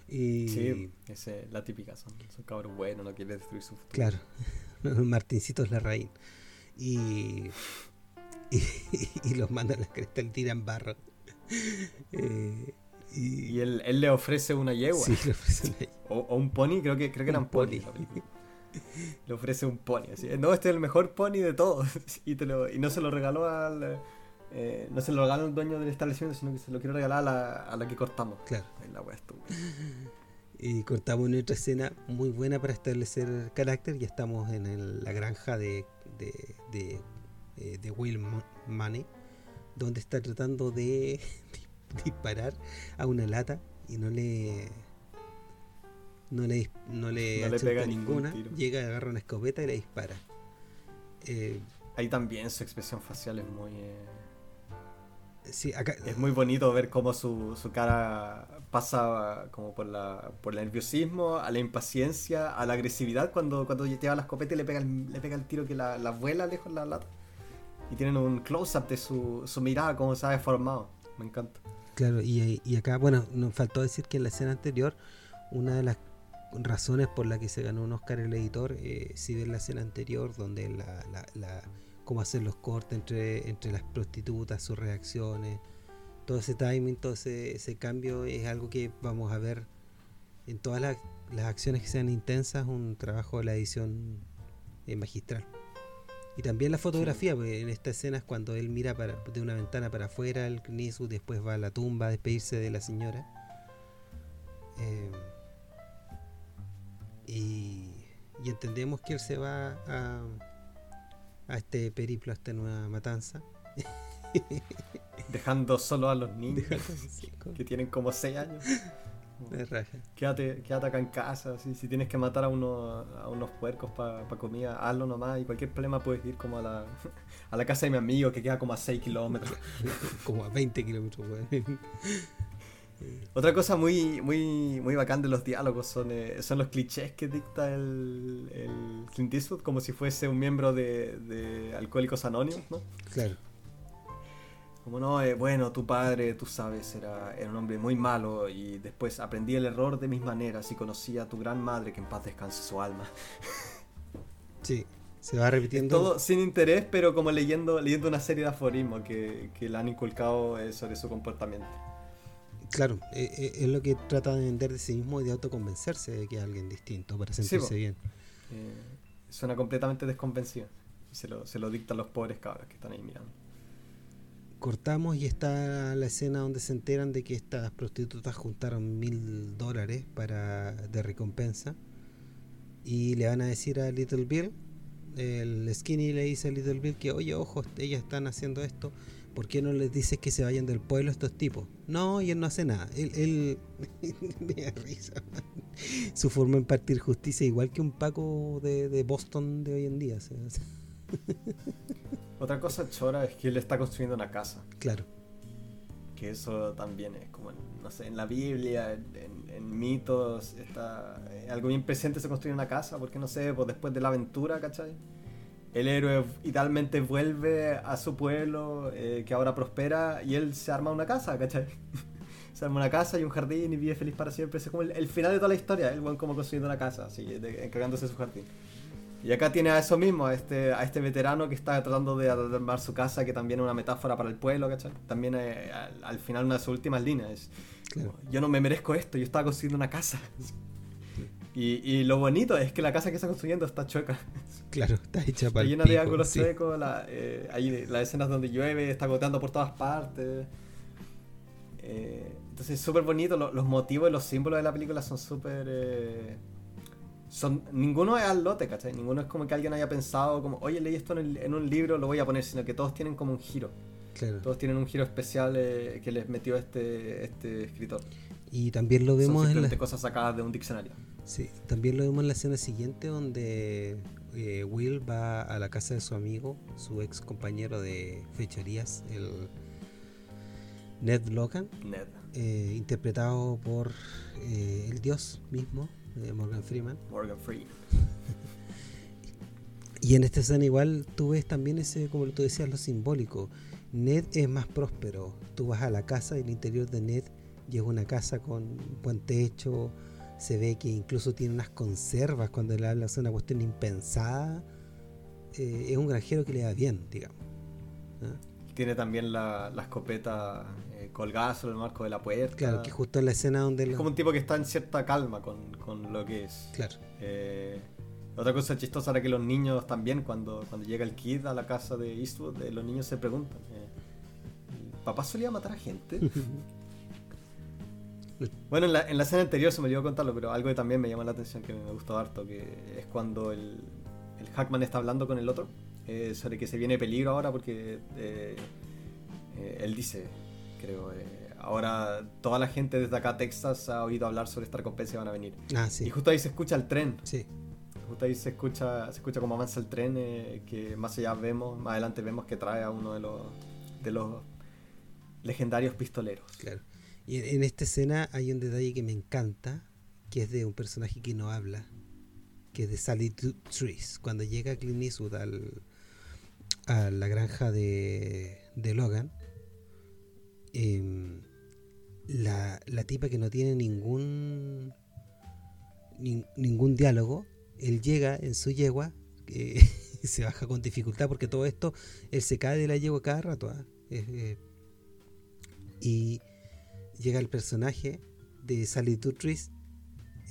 Y... Sí, es la típica, son, son cabros buenos, no quieren destruir su futuro. Claro, Martincito es la raíz. Y, y, los mandan a la cresta, le tiran barro. Eh, y, él, él, le ofrece una yegua. Sí, le ofrece una yegua. O, un pony, creo que, creo que eran pony. le ofrece un pony. Así, no, este es el mejor pony de todos. y, te lo, y no se lo regaló al. Eh, no se lo regaló al dueño del establecimiento, sino que se lo quiere regalar a la, a la que cortamos. Claro. la y cortamos una otra escena muy buena para establecer carácter. Ya estamos en la granja de, de, de, eh, de Will Money, donde está tratando de disparar a una lata y no le no le, no le, pega ninguna, llega, agarra una escopeta y le dispara. Eh, Ahí también su expresión facial es muy... Eh, sí, acá, es muy bonito ver cómo su, su, cara pasa como por, la, por el nerviosismo, a la impaciencia, a la agresividad cuando, cuando lleva la escopeta y le pega el, le pega el tiro que la, la vuela lejos la lata. Y tienen un close-up de su, su mirada, cómo se ha deformado. Me encanta. Claro, y, y acá, bueno, nos faltó decir que en la escena anterior, una de las razones por las que se ganó un Oscar el editor, eh, si ven la escena anterior, donde la, la, cómo hacer los cortes entre, entre las prostitutas, sus reacciones, todo ese timing, todo ese, cambio es algo que vamos a ver en todas las, acciones que sean intensas, un trabajo de la edición eh, magistral. Y también la fotografía, porque en esta escena es cuando él mira para, de una ventana para afuera, el Nisu después va a la tumba a despedirse de la señora. Eh, y, entendemos que él se va a, a este periplo, a esta nueva matanza. Dejando solo a los niños que tienen como 6 años. Quédate, quédate acá en casa. Si, si tienes que matar a, uno, a unos puercos para comida, hazlo nomás. Y cualquier problema puedes ir como a la, a la casa de mi amigo que queda como a 6 kilómetros. como a 20 kilómetros, Otra cosa muy, muy, muy bacán de los diálogos son, eh, son los clichés que dicta el, el Clint Eastwood como si fuese un miembro de, de Alcohólicos Anónimos, ¿no? Claro. Como no, eh, bueno, tu padre, tú sabes, era, era un hombre muy malo y después aprendí el error de mis maneras y conocí a tu gran madre, que en paz descanse su alma. Sí, se va repitiendo. Todo sin interés, pero como leyendo, leyendo una serie de aforismos que, que le han inculcado eh, sobre su comportamiento. Claro, eh, es lo que trata de vender de sí mismo y de autoconvencerse de que es alguien distinto para sentirse bien. suena completamente desconvencido. Se lo, se lo dictan los pobres cabros que están ahí mirando cortamos y está la escena donde se enteran de que estas prostitutas juntaron mil dólares para de recompensa. Y le van a decir a Little Bill el Skinny le dice a Little Bill que oye ojo ellas están haciendo esto ¿por qué no les dices que se vayan del pueblo estos tipos? no y él no hace nada. Él, él me da risa su forma en partir justicia igual que un Paco de, de Boston de hoy en día Otra cosa chora es que él está construyendo una casa. Claro. que eso también es como, no sé, en la Biblia, en, mitos, está eh, algo bien presente se construye una casa, porque no sé, pues después de la aventura, ¿cachai? El héroe idealmente vuelve a su pueblo, eh, que ahora prospera, y él se arma una casa, ¿cachai? se arma una casa y un jardín y vive feliz para siempre. es como el, final de toda la historia, el buen como construyendo una casa, así, encargándose de su jardín. Y acá tiene a eso mismo, a este, a este veterano que está tratando de armar su casa, que también es una metáfora para el pueblo, ¿cachai? También eh, al, final una de sus últimas líneas es, yo no me merezco esto, yo estaba construyendo una casa. Y, y, lo bonito es que la casa que está construyendo está chueca. Claro, está hecha para Está llena de ángulos secos, la, eh, hay las escenas donde llueve, está goteando por todas partes. Eh, entonces es súper bonito, los motivos y los símbolos de la película son súper... Eh, son, ninguno es al lote, ¿cachai? Ninguno es como que alguien haya pensado como, oye, leí esto en, un libro, lo voy a poner, sino que todos tienen como un giro. Claro. Todos tienen un giro especial que les metió este, este escritor. Y también lo vemos en las cosas sacadas de un diccionario. Sí, también lo vemos en la escena siguiente donde eh, Will va a la casa de su amigo, su ex compañero de fechorías, el Ned Logan, Ned. Eh, interpretado por eh, el dios mismo, Morgan Freeman. Morgan Freeman. y en esta escena igual tú ves también ese, como tú decías, lo simbólico. Ned es más próspero. Tú vas a la casa y el interior de Ned y es una casa con buen techo, se ve que incluso tiene unas conservas cuando le habla, es una cuestión impensada. Eh, es un granjero que le va bien, digamos. ¿ah? Tiene también la, escopeta eh, colgada sobre el marco de la puerta. Claro, que justo en la escena donde... Es como un tipo que está en cierta calma con, lo que es. Claro. Eh, otra cosa chistosa era que los niños también, cuando, cuando llega el kid a la casa de Eastwood, los niños se preguntan, ¿papá solía matar a gente? Bueno, en la, en la escena anterior se me olvidó contarlo, pero algo que también me llama la atención, que me gustó harto, que es cuando el, el Hackman está hablando con el otro eh, sobre que se viene peligro ahora porque eh, eh, él dice, creo, ahora toda la gente desde acá Texas ha oído hablar sobre esta recompensa y van a venir. Ah, sí. Y justo ahí se escucha el tren. Sí. Justo ahí se escucha, se escucha cómo avanza el tren, que más allá vemos, más adelante vemos que trae a uno de los, de los legendarios pistoleros. Claro. Y en, esta escena hay un detalle que me encanta, que es de un personaje que no habla, que es de Sally Trees. Cuando llega Clint Eastwood al, a la granja de, de Logan, em, la, la, tipa que no tiene ningún ningún diálogo, él llega en su yegua y se baja con dificultad porque todo esto, él se cae de la yegua cada rato. ¿ah? y llega el personaje de Sally Tutris,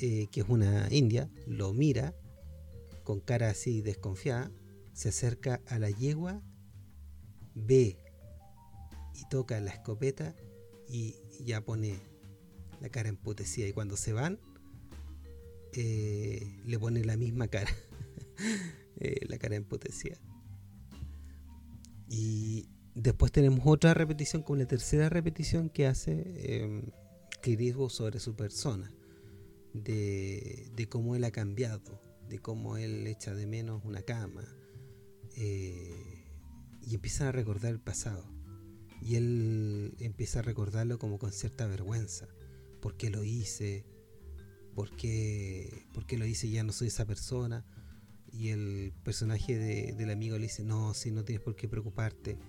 eh, que es una india, lo mira con cara así desconfiada, se acerca a la yegua, ve y toca la escopeta y ya pone la cara emputecida. Y cuando se van, eh, le pone la misma cara, eh, la cara emputecida. Y Después tenemos otra repetición, con la tercera repetición que hace eh, sobre su persona, de, cómo él ha cambiado, de cómo él echa de menos una cama, eh, y empiezan a recordar el pasado. Y él empieza a recordarlo como con cierta vergüenza. ¿Por qué lo hice? ¿Por qué, lo hice? Ya no soy esa persona. Y el personaje del amigo le dice, no, si no tienes por qué preocuparte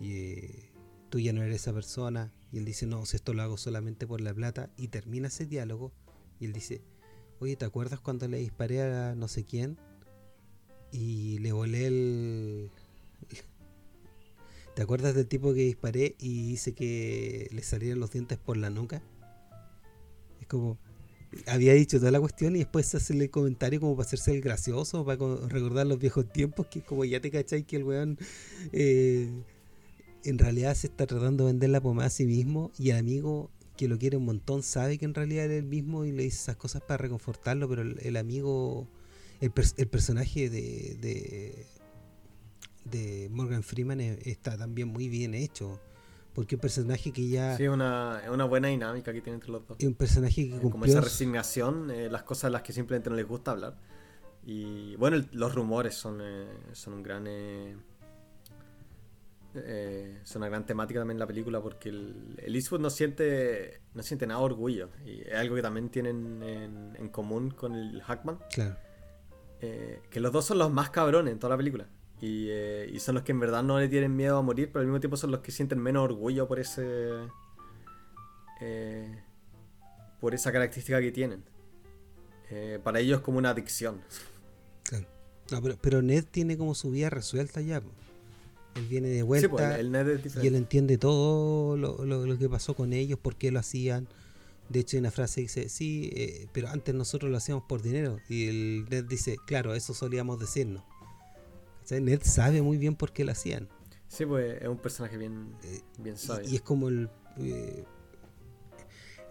y eh, tú ya no eres esa persona. Y él dice, no, si esto lo hago solamente por la plata. Y termina ese diálogo y él dice, oye, ¿te acuerdas cuando le disparé a no sé quién? Y le volé el... ¿Te acuerdas del tipo que disparé y hice que le salieran los dientes por la nuca? Es como, había dicho toda la cuestión y después hacerle el comentario como para hacerse el gracioso, para recordar los viejos tiempos, que como ya te cacháis que el weón eh, en realidad se está tratando de vender la pomada a sí mismo y el amigo que lo quiere un montón sabe que en realidad es el mismo y le dice esas cosas para reconfortarlo, pero el, amigo, el, personaje de, de, Morgan Freeman está también muy bien hecho. Porque un personaje que ya. Sí, una, una buena dinámica que tiene entre los dos. Es un personaje que cumplió... Como esa resignación, eh, las cosas a las que simplemente no les gusta hablar. Y bueno, los rumores son, eh, son un gran. Eh, Eh, es una gran temática también la película porque el, Eastwood no siente, no siente nada orgullo. Y es algo que también tienen en, común con el Hackman. Claro. Eh, que los dos son los más cabrones en toda la película. Y, eh, y, son los que en verdad no le tienen miedo a morir, pero al mismo tiempo son los que sienten menos orgullo por ese. por esa característica que tienen. para ellos es como una adicción. Claro. pero, pero Ned tiene como su vida resuelta ya. Él viene de vuelta pues, y él entiende todo lo, que pasó con ellos, por qué lo hacían. De hecho, hay una frase que dice, sí, eh, pero antes nosotros lo hacíamos por dinero. Y el Ned dice, claro, eso solíamos decirnos. O Ned sabe muy bien por qué lo hacían. Sí, pues es un personaje bien, eh, bien sabio. Y, es como el... Eh,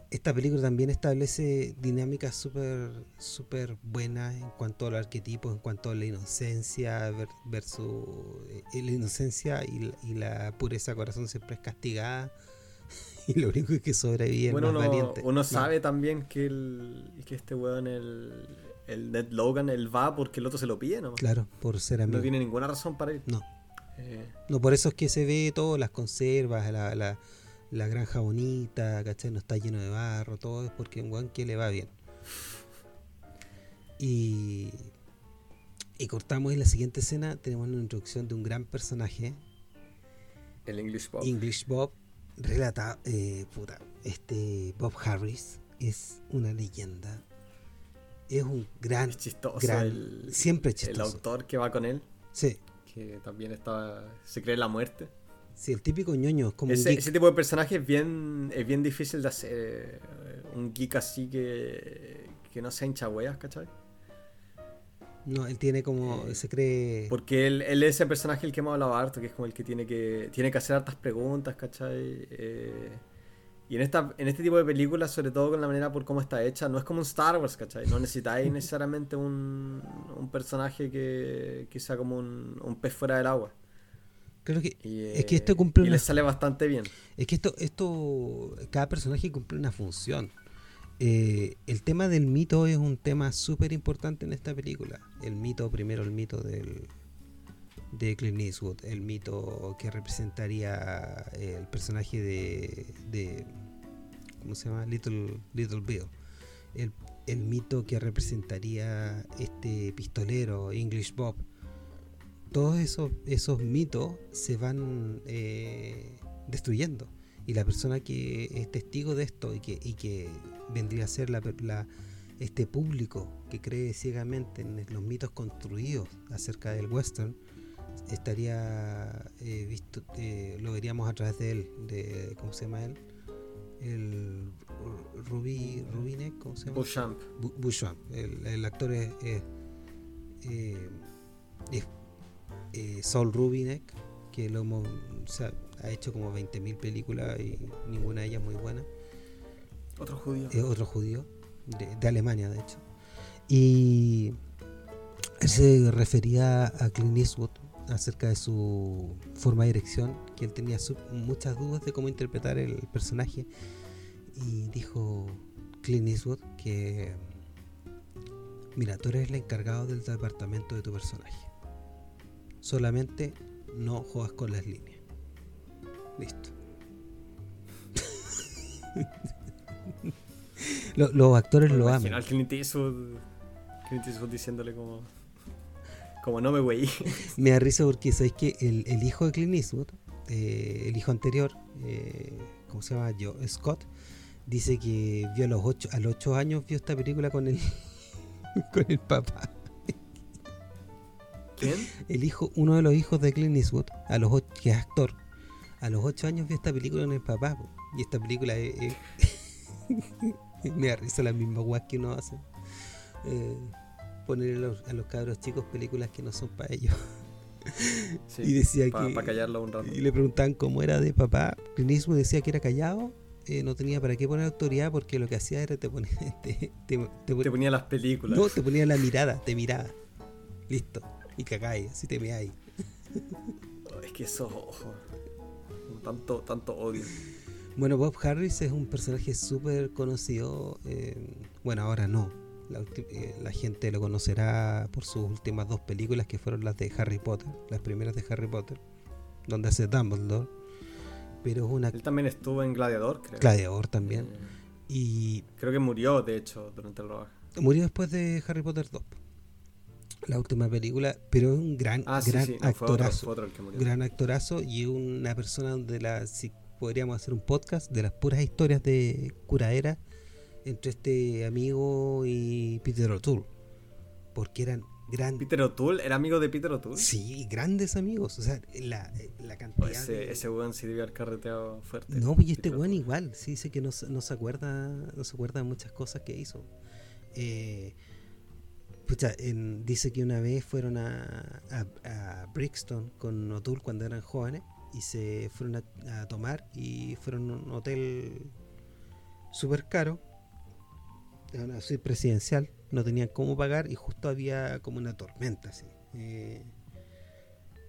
esta película también establece dinámicas súper super buenas en cuanto al arquetipo, en cuanto a la inocencia versus eh, la inocencia y, la pureza corazón siempre es castigada y lo único es que sobrevive bueno, más uno, Uno sabe también que, el, que este weón, el, el Ned Logan, él va porque el otro se lo pide, ¿no? Claro, por ser amigo. No tiene ninguna razón para ir. No. Eh. No, por eso es que se ve todo, las conservas, la, la la granja bonita, ¿cachai? No está lleno de barro, todo es porque un guan que le va bien. Y, y cortamos en la siguiente escena, tenemos una introducción de un gran personaje. El English Bob. English Bob, relata, eh, puta, este Bob Harris es una leyenda. Es un gran, es chistoso, gran, siempre chistoso. El autor que va con él. Sí. Que también está, se cree la muerte. Sí, el típico ñoño es como ese, un geek. ese tipo de personaje es bien, es bien difícil de hacer. Eh, un geek así que, que no sea hincha weas, ¿cachai? No, él tiene como. Eh, se cree. Porque él, él, es ese personaje el que hemos hablado harto, que es como el que tiene que, tiene que hacer hartas preguntas, ¿cachai? Eh, y en, esta, en este tipo de películas, sobre todo con la manera por cómo está hecha, no es como un Star Wars, ¿cachai? No necesitáis necesariamente un, un personaje que, que sea como un, un pez fuera del agua. Creo que es que esto cumple y le sale bastante bien. Es que esto, esto, cada personaje cumple una función. Eh, el tema del mito es un tema súper importante en esta película. El mito, primero el mito del, de Clint Eastwood, el mito que representaría eh, el personaje de, de ¿cómo se llama? Little, Little Bill. El, el mito que representaría este pistolero, English Bob todos esos, esos mitos se van eh, destruyendo. Y la persona que es testigo de esto y que, y que vendría a ser la, este público que cree ciegamente en los mitos construidos acerca del western, estaría eh, visto, eh, lo veríamos a través de él, de, ¿cómo se llama él? El Ruby, Rubinek, ¿cómo se llama? Bushamp. El, el actor es, es, es eh, Saul Rubinek, que lo ha hecho como 20.000 películas y ninguna de ellas muy buena. Otro judío. Es otro judío, de, Alemania de hecho. Y él se refería a Clint Eastwood acerca de su forma de dirección, que él tenía muchas dudas de cómo interpretar el personaje. Y dijo Clint Eastwood que, mira, tú eres el encargado del departamento de tu personaje Solamente no juegas con las líneas. Listo. los, actores lo aman. Al Clint Eastwood, Clint Eastwood diciéndole como como no me güey. me da risa porque sabéis que el, el, hijo de Clint Eastwood, eh, el hijo anterior, eh, ¿cómo se llama? Yo, Scott, dice que vio a los ocho, a los ocho años vio esta película con el con el papá. El hijo, uno de los hijos de Clint Eastwood, a los ocho, que es actor, a los 8 años vio esta película con el papá. y esta película es, me da risa la misma guas que uno hace. Eh, poner a los, a los, cabros chicos películas que no son para ellos. y decía que. Para callarlo un rato. Y le preguntaban cómo era de papá. Clint Eastwood decía que era callado. Eh, no tenía para qué poner autoridad porque lo que hacía era te ponía, te, te ponía las películas. No, te ponía la mirada, te miraba. Listo y cagáis, así te veáis. es que eso, ojo, tanto, tanto odio. Bueno, Bob Harris es un personaje súper conocido. Eh, bueno, ahora no. Eh, la, gente lo conocerá por sus últimas dos películas que fueron las de Harry Potter, las primeras de Harry Potter. donde hace Dumbledore. Pero es una... Él también estuvo en Gladiador, creo. Gladiador también. Eh, Y creo que murió, de hecho, durante el rodaje. murió después de Harry Potter 2. La última película, pero es un gran, Ah, gran sí, no, fue otro, actorazo. fue otro gran actorazo y una persona donde la, si podríamos hacer un podcast de las puras historias de curaera entre este amigo y Peter O'Toole. Porque eran grandes. Peter O'Toole, ¿era amigo de Peter O'Toole? Sí, grandes amigos. O sea, la, la cantidad. O Pues ese, de- ese weón sí debió haber carreteado fuerte. No, y este weón igual, sí dice que no, se- no se acuerda, no se acuerda de muchas cosas que hizo. Eh, pucha, en- dice que una vez fueron a, a, a Brixton con O'Toole cuando eran jóvenes y se fueron a, a tomar y fueron a un hotel súper caro, una suite presidencial, no tenían cómo pagar y justo había como una tormenta así. Eh,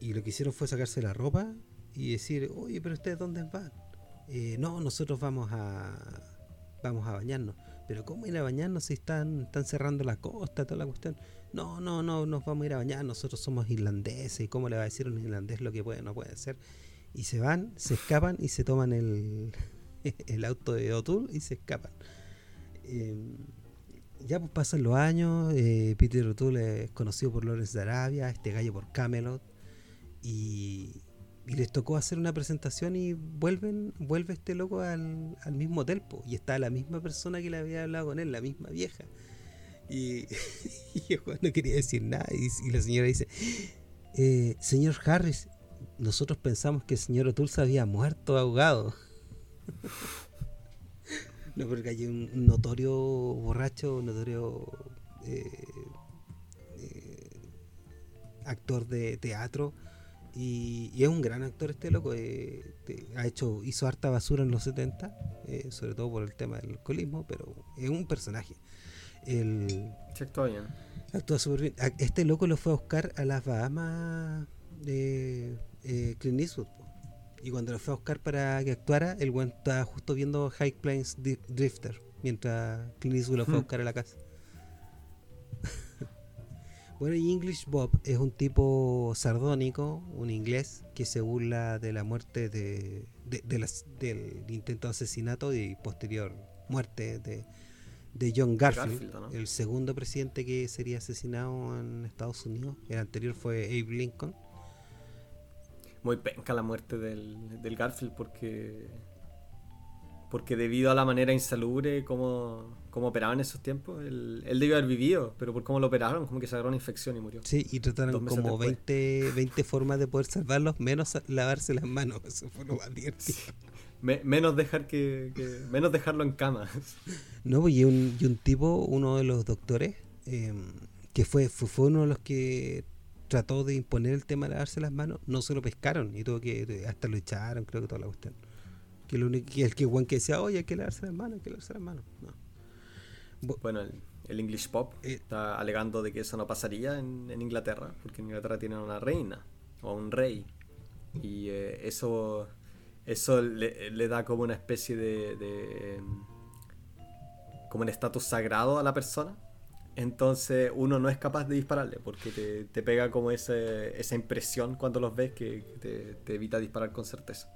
y lo que hicieron fue sacarse la ropa y decir, oye, pero ustedes dónde van? Eh, no, nosotros vamos a vamos a bañarnos. Pero ¿cómo ir a bañarnos si están, están cerrando la costa, toda la cuestión? No, no, no, nos vamos a ir a bañar, nosotros somos irlandeses, ¿y cómo le va a decir un irlandés lo que puede o no puede hacer? Y se van, se escapan y se toman el, el auto de O'Toole y se escapan. Eh, ya pues pasan los años, eh, Peter O'Toole es conocido por Lawrence de Arabia, este gallo por Camelot, y, y les tocó hacer una presentación y vuelven vuelve este loco al, al mismo hotel po, y está la misma persona que le había hablado con él, la misma vieja. Y, y Juan no quería decir nada y, y la señora dice, "Eh, señor Harris, nosotros pensamos que el señor O'Toole se había muerto ahogado. no, porque hay un, un notorio borracho, un notorio eh, eh, actor de teatro y, y es un gran actor este loco. eh, te- ha hecho, hizo harta basura en los 70, eh, sobre todo por el tema del alcoholismo, pero es un personaje. El, Sí, actúa bien. Actúa súper bien. Este loco lo fue a buscar a las Bahamas de Clint Eastwood. po. Y cuando lo fue a buscar para que actuara, el buen estaba justo viendo High Plains Drifter. Mientras Clint Eastwood lo fue a Hmm. buscar a la casa. bueno, y English Bob es un tipo sardónico, un inglés, que se burla de la muerte de, de- de las- del intento de asesinato y posterior muerte de, de John Garfield, Garfield, ¿no? el segundo presidente que sería asesinado en Estados Unidos. El anterior fue Abe Lincoln. Muy penca la muerte del, del Garfield porque. Porque debido a la manera insalubre como, como operaban en esos tiempos, él, él debió haber vivido, pero por cómo lo operaron, como que se agarró una infección y murió. Sí, y trataron como después. 20, 20 formas de poder salvarlos, menos lavarse las manos. Eso fue lo más divertido. Me- menos dejar que, que- menos dejarlo en cama. No, pues, y un, y un tipo, uno de los doctores, eh, que fue, fue, fue uno de los que trató de imponer el tema de lavarse las manos, no se lo pescaron y tuvo que, hasta lo echaron, creo que toda la cuestión. Que lo único el que Juan que decía, oye, hay que lavarse las manos, hay que lavarse las manos. No. Bu- Bueno, el, el English Pop Eh. está alegando de que eso no pasaría en, en Inglaterra, porque en Inglaterra tienen una reina o un rey. Y eh, eso, eso le, le da como una especie de, de, em, como un estatus sagrado a la persona. Entonces uno no es capaz de dispararle porque te, te pega como ese, esa impresión cuando los ves que te, te evita disparar con certeza.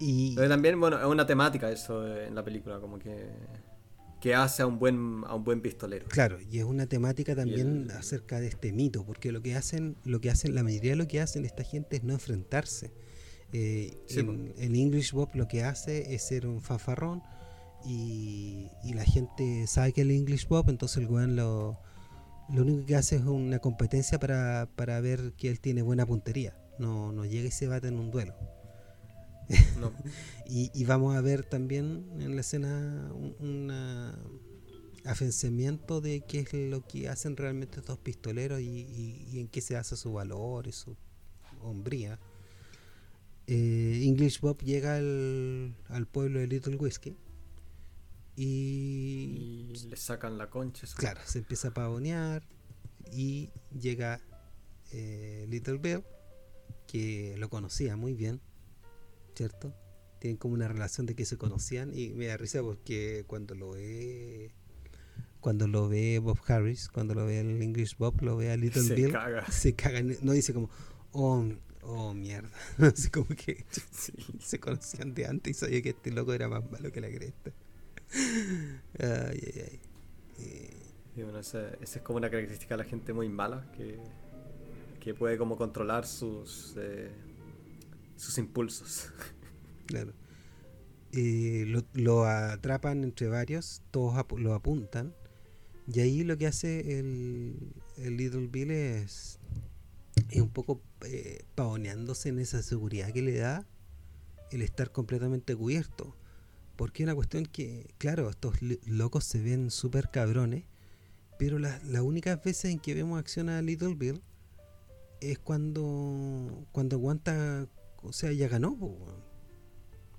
Y, Pero también, bueno, es una temática eso en la película, como que, que hace a un buen, a un buen pistolero. Claro, y es una temática también el- acerca de este mito, porque lo que hacen, lo que hacen, la mayoría de lo que hacen esta gente es no enfrentarse. Eh, Sí, en, en English Bob lo que hace es ser un fanfarrón y, y la gente sabe que el English Bob, entonces el weón lo, lo único que hace es una competencia para, para ver que él tiene buena puntería. No, no llega y se bate en un duelo. No, Y, y vamos a ver también en la escena un una afianzamiento de qué es lo que hacen realmente estos pistoleros y, y- y en qué se hace su valor y su hombría. Eh, English Bob llega al, al pueblo de Little Whiskey y, y le sacan la concha. eso. claro, se empieza a pavonear y llega eh, Little Bill, que lo conocía muy bien, ¿cierto? Tienen como una relación de que se conocían y me da risa porque cuando lo ve cuando lo ve Bob Harris, cuando lo ve el English Bob, lo ve a Little Se Bill, caga. se caga, no dice como, oh, Oh, mierda. Así como que se conocían de antes y sabía que este loco era más malo que la cresta. Ay, ay, ay. Y bueno, esa, es como una característica de la gente muy mala que, que puede como controlar sus, eh, sus impulsos. Claro. Eh, lo, lo, atrapan entre varios, todos lo apuntan. Y ahí lo que hace el, el Little Bill es, es un poco eh, pavoneándose en esa seguridad que le da el estar completamente cubierto. Porque es una cuestión que, claro, estos locos se ven súper cabrones, pero las únicas veces en que vemos acción a Little Bill es cuando cuando aguanta, o sea, ya ganó.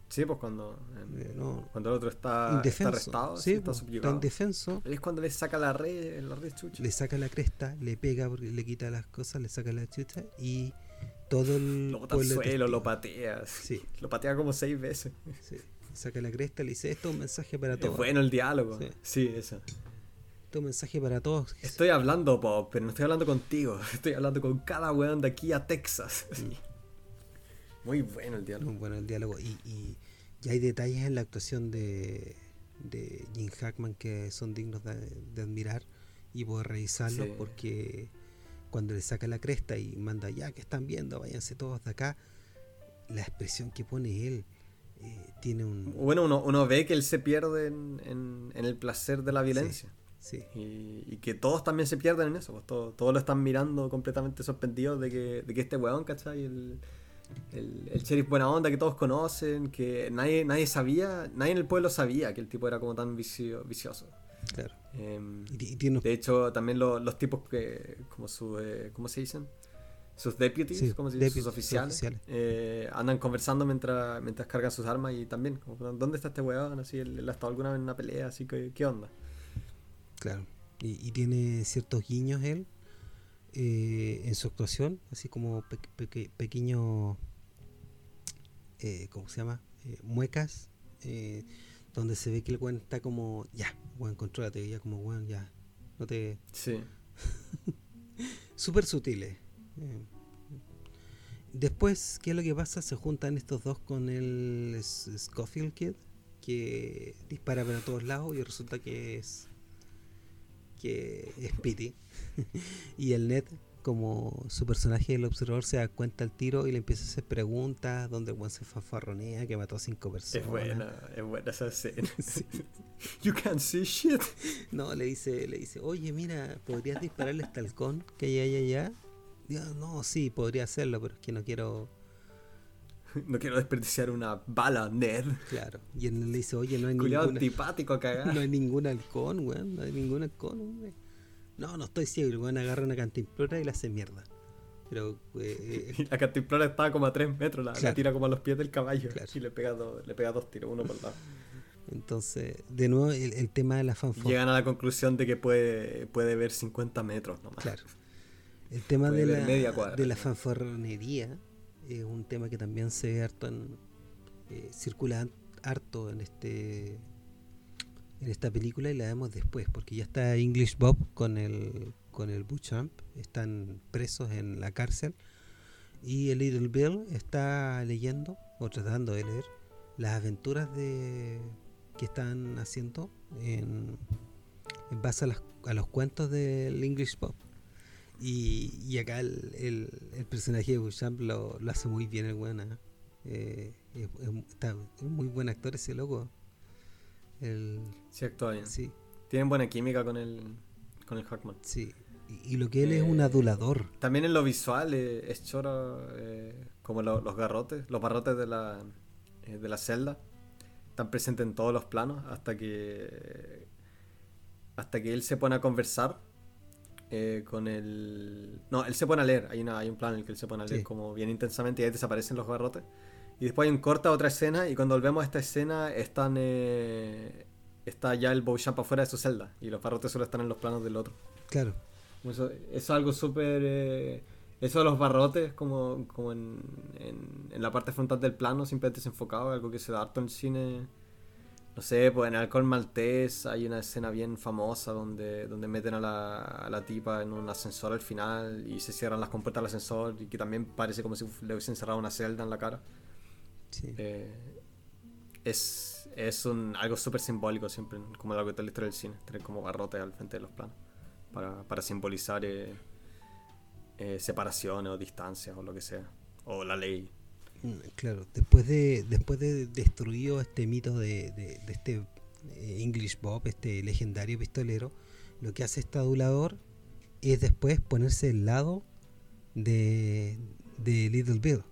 Sí, pues cuando, eh, cuando el otro está, arrestado, sí, está, está indefenso. Es cuando le saca la red, la red chucha. Le saca la cresta, le pega, le quita las cosas, le saca la chucha y todo el. Lo bota al suelo, lo patea. Sí. Lo patea como seis veces. Sí. Saca la cresta, le dice: Esto es un mensaje para todos. Es bueno el diálogo. Sí, eso. Esto es un mensaje para todos. Estoy hablando, Pop, pero no estoy hablando contigo. Estoy hablando con cada weón de aquí a Texas. Muy bueno el diálogo. Muy bueno el diálogo. Y, y, hay detalles en la actuación de, de Jim Hackman que son dignos de, admirar y poder revisarlos porque cuando le saca la cresta y manda ya que están viendo, váyanse todos de acá, la expresión que pone él eh, tiene un... Bueno, uno, uno, ve que él se pierde en, en, el placer de la violencia. Sí. Y, que todos también se pierden en eso, pues todos, todos lo están mirando completamente sorprendidos de que, de que este weón, ¿cachai? El, el, el, sheriff buena onda que todos conocen, que nadie, nadie sabía, nadie en el pueblo sabía que el tipo era como tan vicioso. Claro. Em, de hecho, también los tipos que, como su, eh, ¿cómo se dicen? Sus deputies, como se dice? sus oficiales, eh, andan conversando mientras, mientras cargan sus armas y también, como, ¿dónde está este weón? Así, él, ha estado alguna vez en una pelea, así que, ¿qué onda? Claro. Y, tiene ciertos guiños él eh, en su actuación, así como pequeños, eh, ¿cómo se llama? Eh, muecas, donde se ve que el weón está como, ya, weón, controlate, ya como, weón, ya, no te... Sí. Súper sutiles. Después, ¿qué es lo que pasa? Se juntan estos dos con el Scofield Kid, que dispara para todos lados y resulta que es que es Pity. y el Ned, como su personaje, el observador, se da cuenta al tiro y le empieza a hacer preguntas, donde Juan se fafarronea, que mató a cinco personas. Es buena, es buena esa escena. You can't see shit. No, le dice, le dice, oye, mira, ¿podrías dispararle este halcón que hay allá allá? No, sí, podría hacerlo, pero es que no quiero no quiero desperdiciar una bala, Ned. Claro. Y él le dice, oye, no hay ningún... antipático No hay ningún halcón, weón. No hay ningún halcón, weón. No, no estoy ciego. El weón agarra una cantimplora y la hace mierda. Pero... Eh, la cantimplora estaba como a 3 metros. La, tira como a los pies del caballo. Y le pega, dos, le pega dos tiros, uno por lado. Entonces, de nuevo, el, tema de la fanfarronería. Llegan a la conclusión de que puede, puede ver 50 metros nomás. Claro. El tema de la, de la fanfarronería es un tema que también se ve harto en, eh, circula harto en este en esta película y la vemos después porque ya está English Bob con el con el Butchamp están presos en la cárcel y el Little Bill está leyendo o tratando de leer las aventuras de que están haciendo en, en base a, a los cuentos del English Bob y, acá el, el, personaje de Bouchamp lo, lo, hace muy bien el weón. ¿eh? Eh, es, está, muy buen actor ese loco. El, sí, actúa bien. Sí. Tienen buena química con el, con el Hackman. Sí. Y, lo que él es un eh, adulador. También en lo visual es choro como los garrotes, los barrotes de la, de la celda. Están presentes en todos los planos hasta que hasta que él se pone a conversar eh, con el... No, él se pone a leer, hay, una, hay un plan en el que él se pone a leer como bien intensamente y ahí desaparecen los barrotes. Y después hay un corta otra escena y cuando volvemos a esta escena están... Eh, está ya el Beauchamp afuera de su celda y los barrotes solo están en los planos del otro. Claro. Eso, es algo súper... Eh, eso de los barrotes como, como en, en, la parte frontal del plano, simplemente desenfocado, algo que se da harto en el cine no sé, pues en Alcohol Maltés hay una escena bien famosa donde, donde meten a la, a la tipa en un ascensor al final y se cierran las compuertas del ascensor y que también parece como si le hubiesen cerrado una celda en la cara. Sí. Eh, es es un, algo súper simbólico siempre, como lo que está la historia del cine, tener como barrotes al frente de los planos para, para simbolizar eh, eh, separaciones o distancias o lo que sea, o la ley. Mm, claro, después de después de destruido este mito de, de, este eh, English Bob, este legendario pistolero, lo que hace este adulador es después ponerse al lado de, de Little Bill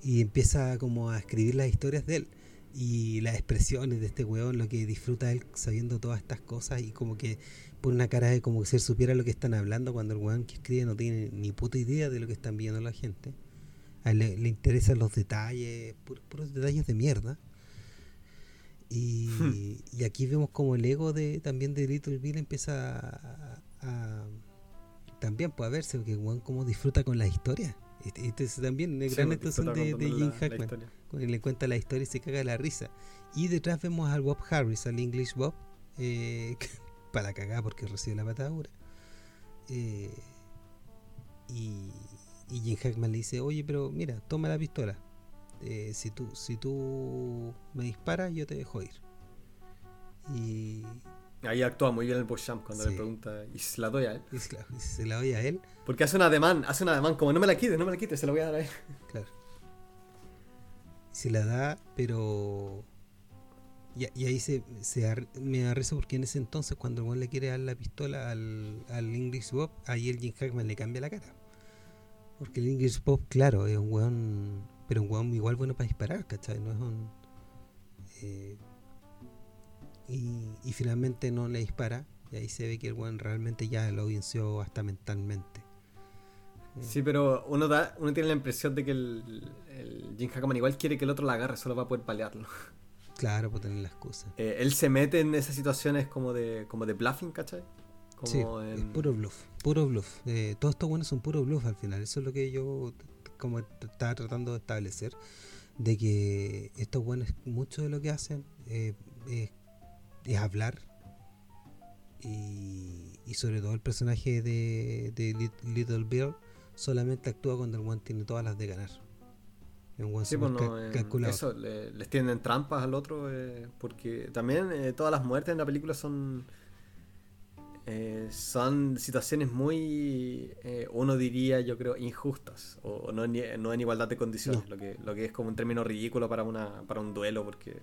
y empieza como a escribir las historias de él y las expresiones de este weón, lo que disfruta él sabiendo todas estas cosas y como que pone una cara de como que si él supiera lo que están hablando cuando el weón que escribe no tiene ni puta idea de lo que están viendo la gente. A él le, interesan los detalles, puros, detalles de mierda. Y, y, aquí vemos como el ego de también de Little Bill empieza a, también puede verse, porque weón como disfruta con las historias. Este, este también es gran actuación de, de Jim Hackman. Cuando le cuenta la historia y se caga la risa. Y detrás vemos al Bob Harris, al English Bob, eh, para cagar porque recibe la patadura. Eh, y, y Jim Hackman le dice, oye, pero mira, toma la pistola. Eh, si, tú, si tú me disparas, yo te dejo ir. Y Ahí actúa muy bien el Beauchamp cuando le pregunta, ¿y se la doy a él? Y se la doy a él. Porque hace un ademán, hace un ademán como, no me la quites, no me la quites, se la voy a dar a él. Claro. Se la da, pero... Y, ahí se, se me da risa porque en ese entonces cuando el le quiere dar la pistola al, al English Bob, ahí el Jim Hackman le cambia la cara. Porque el English Bob, claro, es un weón, pero un weón igual bueno para disparar, ¿cachai? No es un... Eh, y, finalmente no le dispara. Y ahí se ve que el buen realmente ya lo venció hasta mentalmente. Sí, pero uno da, uno tiene la impresión de que el, el Jim Hackman igual quiere que el otro la agarre, solo va a poder palearlo. Claro, por tener la excusa. Eh, él se mete en esas situaciones como de, como de bluffing, ¿cachai? Como sí, es puro bluff, puro bluff. Eh, todos estos buenos son puro bluff al final. Eso es lo que yo como estaba tratando de establecer. De que estos buenos, mucho de lo que hacen eh, es es hablar. Y, y, sobre todo el personaje de, de, Little Bill solamente actúa cuando el one tiene todas las de ganar. Sí, pues eh, Eso, les tienden trampas al otro, eh, porque también eh, todas las muertes en la película son son situaciones muy, uno diría, yo creo, injustas, o no en, no en igualdad de condiciones, Lo, que, lo que es como un término ridículo para, una, para un duelo, porque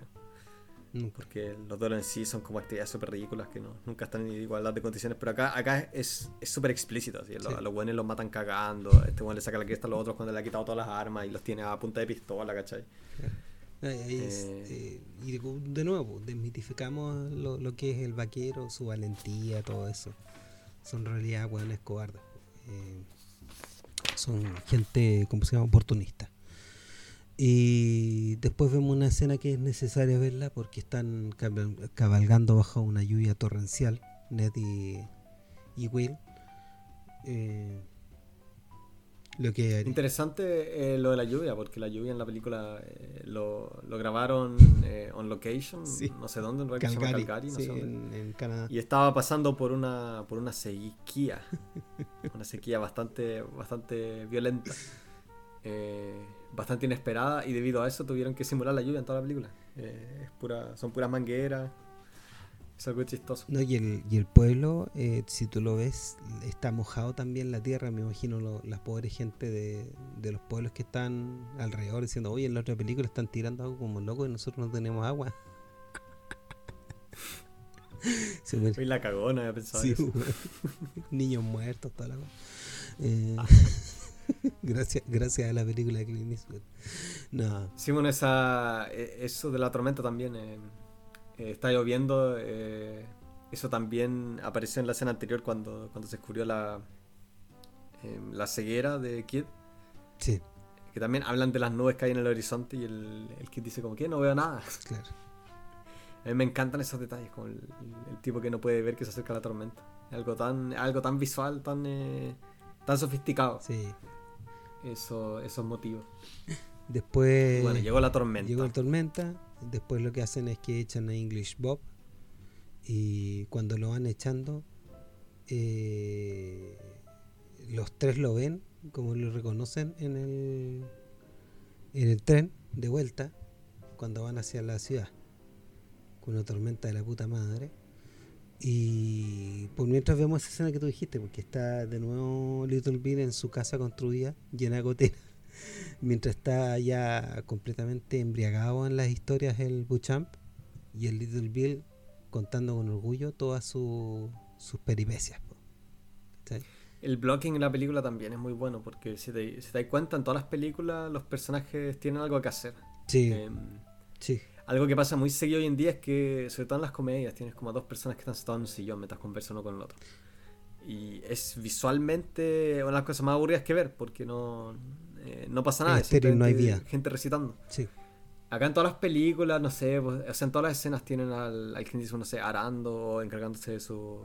porque los duelos en sí son como actividades súper ridículas que no, nunca están en igualdad de condiciones. Pero acá, acá es súper explícito. Así, A los buenos los matan cagando. Este bueno le saca la cresta a los otros cuando le ha quitado todas las armas y los tiene a punta de pistola, ¿cachai? Eh, eh, y de nuevo, desmitificamos lo, lo, que es el vaquero, su valentía, todo eso. Son en realidad buenos cobardes. Eh, son gente, ¿cómo se llama? Oportunista. Y después vemos una escena que es necesaria verla porque están cabalgando bajo una lluvia torrencial, Ned y, Will. Eh, lo que Interesante eh, lo de la lluvia, porque la lluvia en la película eh, lo, grabaron on location, no sé dónde, en Calgary, no sé En, Canadá. Y estaba pasando por una por una sequía, una sequía bastante bastante violenta. Eh, bastante inesperada y debido a eso tuvieron que simular la lluvia en toda la película. Eh, es pura, son puras mangueras. Es algo chistoso. No, y, el, y el pueblo, eh, si tú lo ves, está mojado también la tierra. Me imagino las pobres gente de, de, los pueblos que están alrededor diciendo, oye, en la otra película están tirando algo como loco y nosotros no tenemos agua. y la cagona, había pensado eso. Niños muertos, toda la eh, gracias, gracias a la película de Clint Eastwood. No. Simón, esa, e, eso de la tormenta también. Eh, eh, está lloviendo. Eh, eso también apareció en la escena anterior cuando, cuando se descubrió la, em, la ceguera de Kid. Sí. Que también hablan de las nubes que hay en el horizonte y el, el Kid dice como que no veo nada. Claro. A mí me encantan esos detalles, como el, tipo que no puede ver que se acerca la tormenta. Algo tan, algo tan visual, tan, tan sofisticado. Sí eso, esos motivos. Después. Bueno, llegó la tormenta. Llegó la tormenta. Después lo que hacen es que echan a English Bob y cuando lo van echando eh, los tres lo ven como lo reconocen en el en el tren de vuelta cuando van hacia la ciudad con una tormenta de la puta madre. Y por mientras vemos esa escena que tú dijiste porque está de nuevo Little Bill en su casa construida llena de goteras mientras está ya completamente embriagado en las historias el Buchamp y el Little Bill contando con orgullo todas sus peripecias. El blocking en la película también es muy bueno porque si te, si das cuenta en todas las películas los personajes tienen algo que hacer. Sí. Em, sí. Algo que pasa muy seguido hoy en día es que, sobre todo en las comedias, tienes como dos personas que están sentadas en un sillón mientras conversan uno con el otro. Y es visualmente una de las cosas más aburridas que ver porque no, eh, no pasa nada. no hay Gente recitando. Sí. Acá en todas las películas, no sé, pues, o sea, en todas las escenas tienen al, al dice no sé, arando o encargándose de su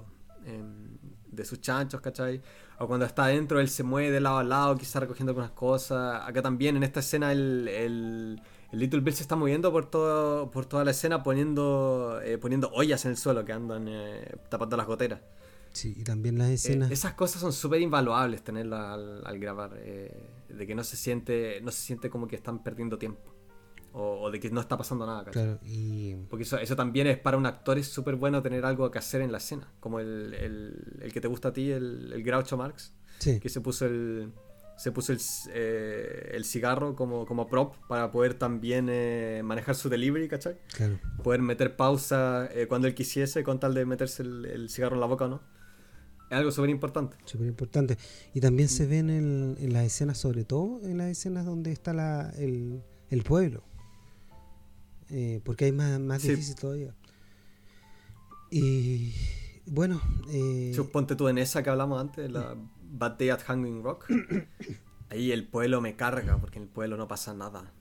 em, de sus chanchos, ¿cachai? O cuando está adentro, él se mueve de lado a lado, quizá recogiendo algunas cosas. Acá también, en esta escena, el, el, Little Bill se está moviendo por todo por toda la escena poniendo eh, poniendo ollas en el suelo que andan eh, tapando las goteras. Sí, y también las escenas. esas cosas son súper invaluables tenerlas al, grabar. de que no se siente no se siente como que están perdiendo tiempo o, de que no está pasando nada. Claro, y... Porque eso, eso también es para un actor es súper bueno tener algo que hacer en la escena, como el, el, el que te gusta a ti, el, el Groucho Marx, que se puso el se puso el, eh, el cigarro como, como prop para poder también eh, manejar su delivery, ¿cachai? Claro. Poder meter pausa eh, cuando él quisiese con tal de meterse el, el cigarro en la boca o no. Es algo súper importante. Súper importante. Y también se ven en, en las escenas, sobre todo en las escenas donde está la, el, el pueblo. Eh, porque hay más, más difícil todavía. Y bueno. Eh, Ponte tú en esa que hablamos antes, la Bad Day at Hanging Rock. Ahí el pueblo me carga, porque en el pueblo no pasa nada.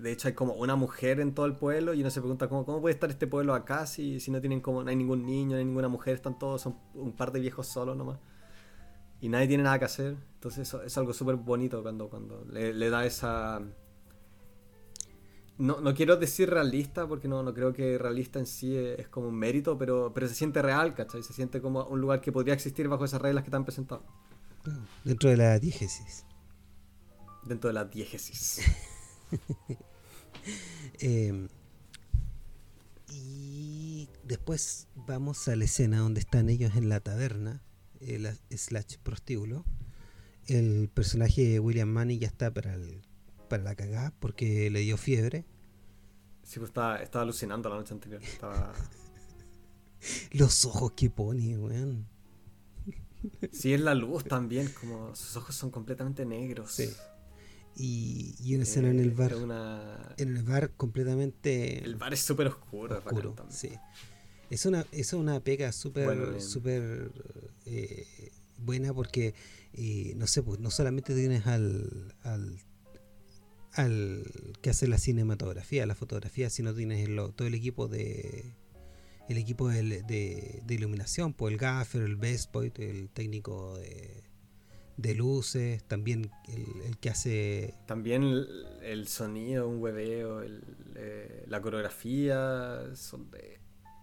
De hecho, hay como una mujer en todo el pueblo y uno se pregunta cómo, cómo puede estar este pueblo acá si, si no tienen como, no hay ningún niño, no hay ninguna mujer, están todos, son un par de viejos solos nomás. Y nadie tiene nada que hacer. Entonces eso es algo súper bonito cuando, cuando le da esa no, no quiero decir realista porque no, no creo que realista en sí es, como un mérito, pero, pero se siente real, ¿cachai? Se siente como un lugar que podría existir bajo esas reglas que te han presentado. Dentro de la diégesis. Dentro de la diégesis. Em, y después vamos a la escena donde están ellos en la taberna, el slash prostíbulo. El personaje de William Manning ya está para el para la cagada porque le dio fiebre. Sí, pues estaba, estaba alucinando la noche anterior. Estaba... Los ojos que pone, weón. Sí, es la luz también, como sus ojos son completamente negros. Sí. Y, y una escena en el eh, bar. En el bar completamente. El bar es súper oscuro, oscuro sí. Es una, es una pega súper súper eh, buena porque, eh, no sé, pues no solamente tienes al, al al que hace la cinematografía, la fotografía, si no tienes todo el equipo de el equipo de, iluminación, pues el gaffer, el best boy, el técnico de, luces, también el, que hace... También el, sonido, un hueveo, eh, la coreografía,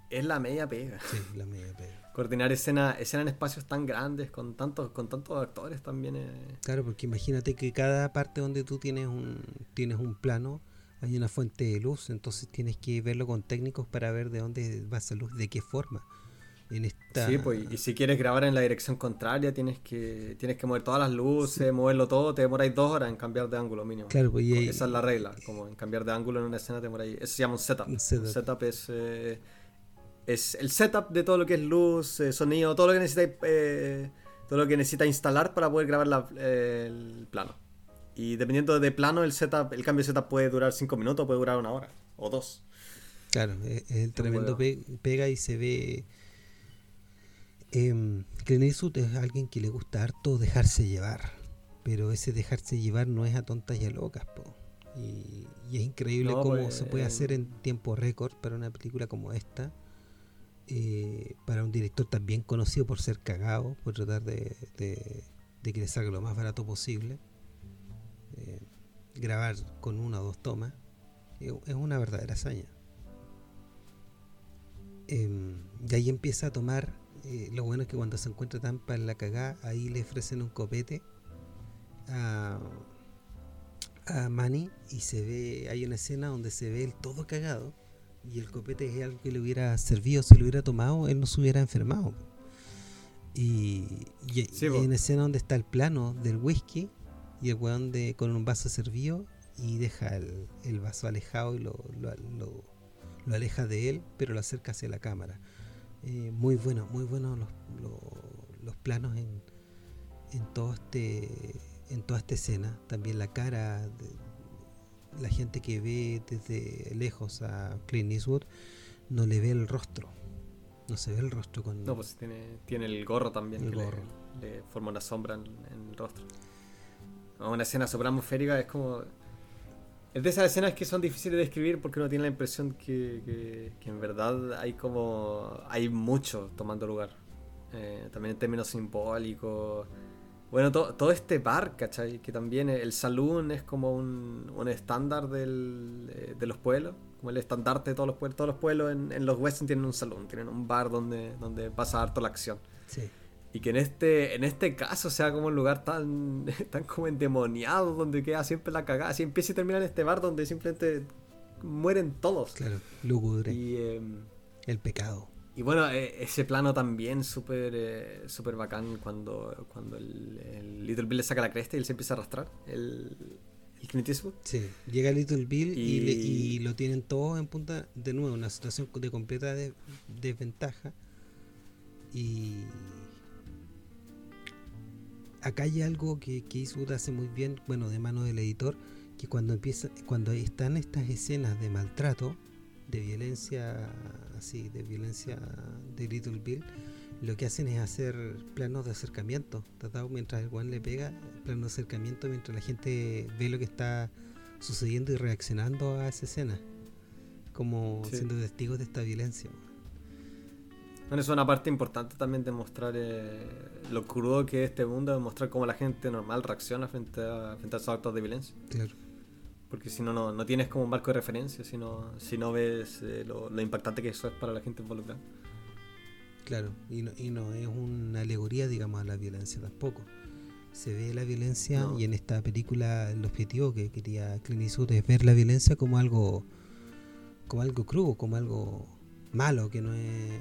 es la media pega. Sí, la media pega coordinar escena, escena en espacios tan grandes con tantos, con tantos actores también Claro, porque imagínate que cada parte donde tú tienes un, tienes un plano hay una fuente de luz, entonces tienes que verlo con técnicos para ver de dónde va esa luz, de qué forma. En esta... Sí, pues, y si quieres grabar en la dirección contraria, tienes que tienes que mover todas las luces, moverlo todo, te demoráis dos horas en cambiar de ángulo mínimo. Claro, pues, Esa es la regla, como en cambiar de ángulo en una escena te demoráis. Eso se llama un setup. Un setup, es... Eh, es el setup de todo lo que es luz, eh, sonido, todo lo que necesita eh, todo lo que necesita instalar para poder grabar el plano. Y dependiendo de plano, el setup, el cambio de setup puede durar 5 minutos, puede durar una hora o dos. Claro, es, el tremendo pega y se ve. Eh, Clint es alguien que le gusta harto dejarse llevar, pero ese dejarse llevar no es a tontas y a locas, Y, es increíble cómo pues, se puede hacer en tiempo récord para una película como esta eh, para un director también conocido por ser cagado, por tratar de, que le salga lo más barato posible, eh, grabar con una o dos tomas es una verdadera hazaña. Em, y ahí empieza a tomar, eh, lo bueno es que cuando se encuentra Tampa en la cagada, ahí le ofrecen un copete a, a Manny y se ve, hay una escena donde se ve el todo cagado y el copete es algo que le hubiera servido, si lo hubiera tomado, él no se hubiera enfermado. Y, y, hay una escena donde está el plano del whisky y el weón de, con un vaso servido y deja el, vaso alejado y lo, lo, aleja de él, pero lo acerca hacia la cámara. Eh, muy bueno, muy bueno los, los, planos en, en, todo este, en toda esta escena. También la cara de la gente que ve desde lejos a Clint Eastwood no le ve el rostro. No se ve el rostro con. No, pues tiene, tiene el gorro también. El gorro. Le, forma una sombra en, en el rostro. Una escena super atmosférica es como es de esas escenas que son difíciles de describir porque uno tiene la impresión que, en verdad hay como. hay mucho tomando lugar. Eh, también en términos simbólicos. Bueno, todo este bar, ¿cachai? Que también el saloon es como un, un estándar del, eh, de los pueblos. Como el estandarte de todos los pueblos. Todos los pueblos en, en los western tienen un salón, tienen un bar donde, donde pasa harto la acción. Sí. Y que en este, en este caso sea como un lugar tan, tan como endemoniado, donde queda siempre la cagada. Así empieza y termina en este bar donde simplemente mueren todos. Claro, lúgubre. Y, em, el pecado. Y bueno, e, ese plano también súper eh, super bacán cuando, cuando el, Little Bill le saca la cresta y él se empieza a arrastrar. El, el Clint Eastwood. Sí, llega Little Bill y, y, lo tienen todos en punta de nuevo, una situación de completa desventaja. Y acá hay algo que, que Eastwood hace muy bien, bueno, de mano del editor, que cuando empieza, cuando están estas escenas de maltrato, de violencia, así, de violencia de Little Bill, lo que hacen es hacer planos de acercamiento, tratado mientras el guan le pega, planos de acercamiento mientras la gente ve lo que está sucediendo y reaccionando a esa escena, como siendo testigos de esta violencia. Bueno, es una parte importante también de mostrar eh, lo crudo que es este mundo, de mostrar cómo la gente normal reacciona frente a, frente a esos actos de violencia. Claro. Porque si no, no, tienes como un marco de referencia, si no, si no ves eh, lo, impactante que eso es para la gente involucrada. Claro, y no, y no es una alegoría, digamos, a la violencia tampoco. Se ve la violencia y en esta película el objetivo que quería Clint Eastwood es ver la violencia como algo como algo crudo, como algo malo, que no es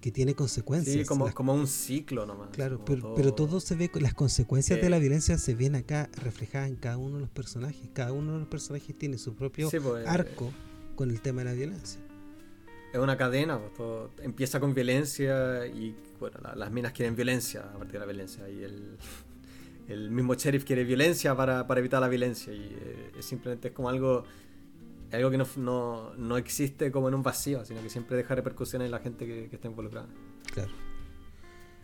que, tiene consecuencias. Sí, como, como un ciclo nomás. Claro, pero todo... se ve, las consecuencias de la violencia se ven acá reflejadas en cada uno de los personajes. Cada uno de los personajes tiene su propio pues, arco con el tema de la violencia. Es una cadena, pues, todo empieza con violencia y bueno, las minas quieren violencia a partir de la violencia y el, el mismo sheriff quiere violencia para, para evitar la violencia y eh, es simplemente es como algo algo que no, no, existe como en un vacío, sino que siempre deja repercusiones en la gente que, está involucrada. Claro.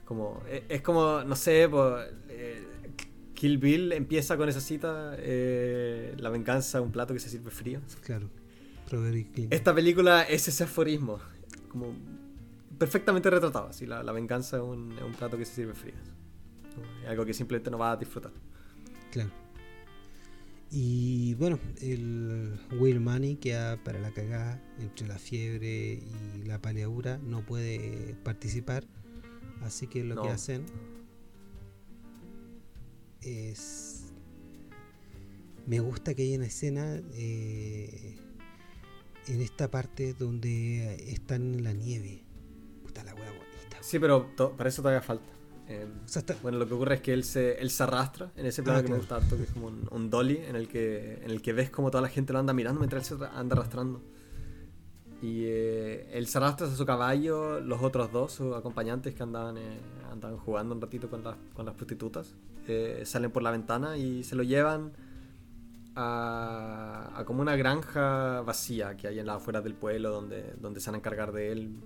Como, e, es, como, no sé, pues, eh, Kill Bill empieza con esa cita, eh, la venganza, un plato que se sirve frío. Claro. Esta película es ese aforismo, como perfectamente retratado, así, la, venganza es un, es un, plato que se sirve frío. algo que simplemente no va a disfrutar. Claro. Y bueno, el Will Money queda para la cagada entre la fiebre y la paleadura, no puede participar, así que lo que hacen es... Me gusta que haya una escena eh, en esta parte donde están en la nieve. Puta la hueá bonita. Sí, pero para eso todavía falta. Em, bueno, lo que ocurre es que él se, él se arrastra en ese plano ah, que me gusta harto, que es como un, dolly en el, que, en el que ves como toda la gente lo anda mirando mientras él se anda arrastrando. Y eh, él se arrastra a su caballo, los otros dos, sus acompañantes que andaban, eh, andaban jugando un ratito con, las, con las prostitutas, eh, salen por la ventana y se lo llevan a, a, como una granja vacía que hay en la afuera del pueblo donde, donde se van a encargar de él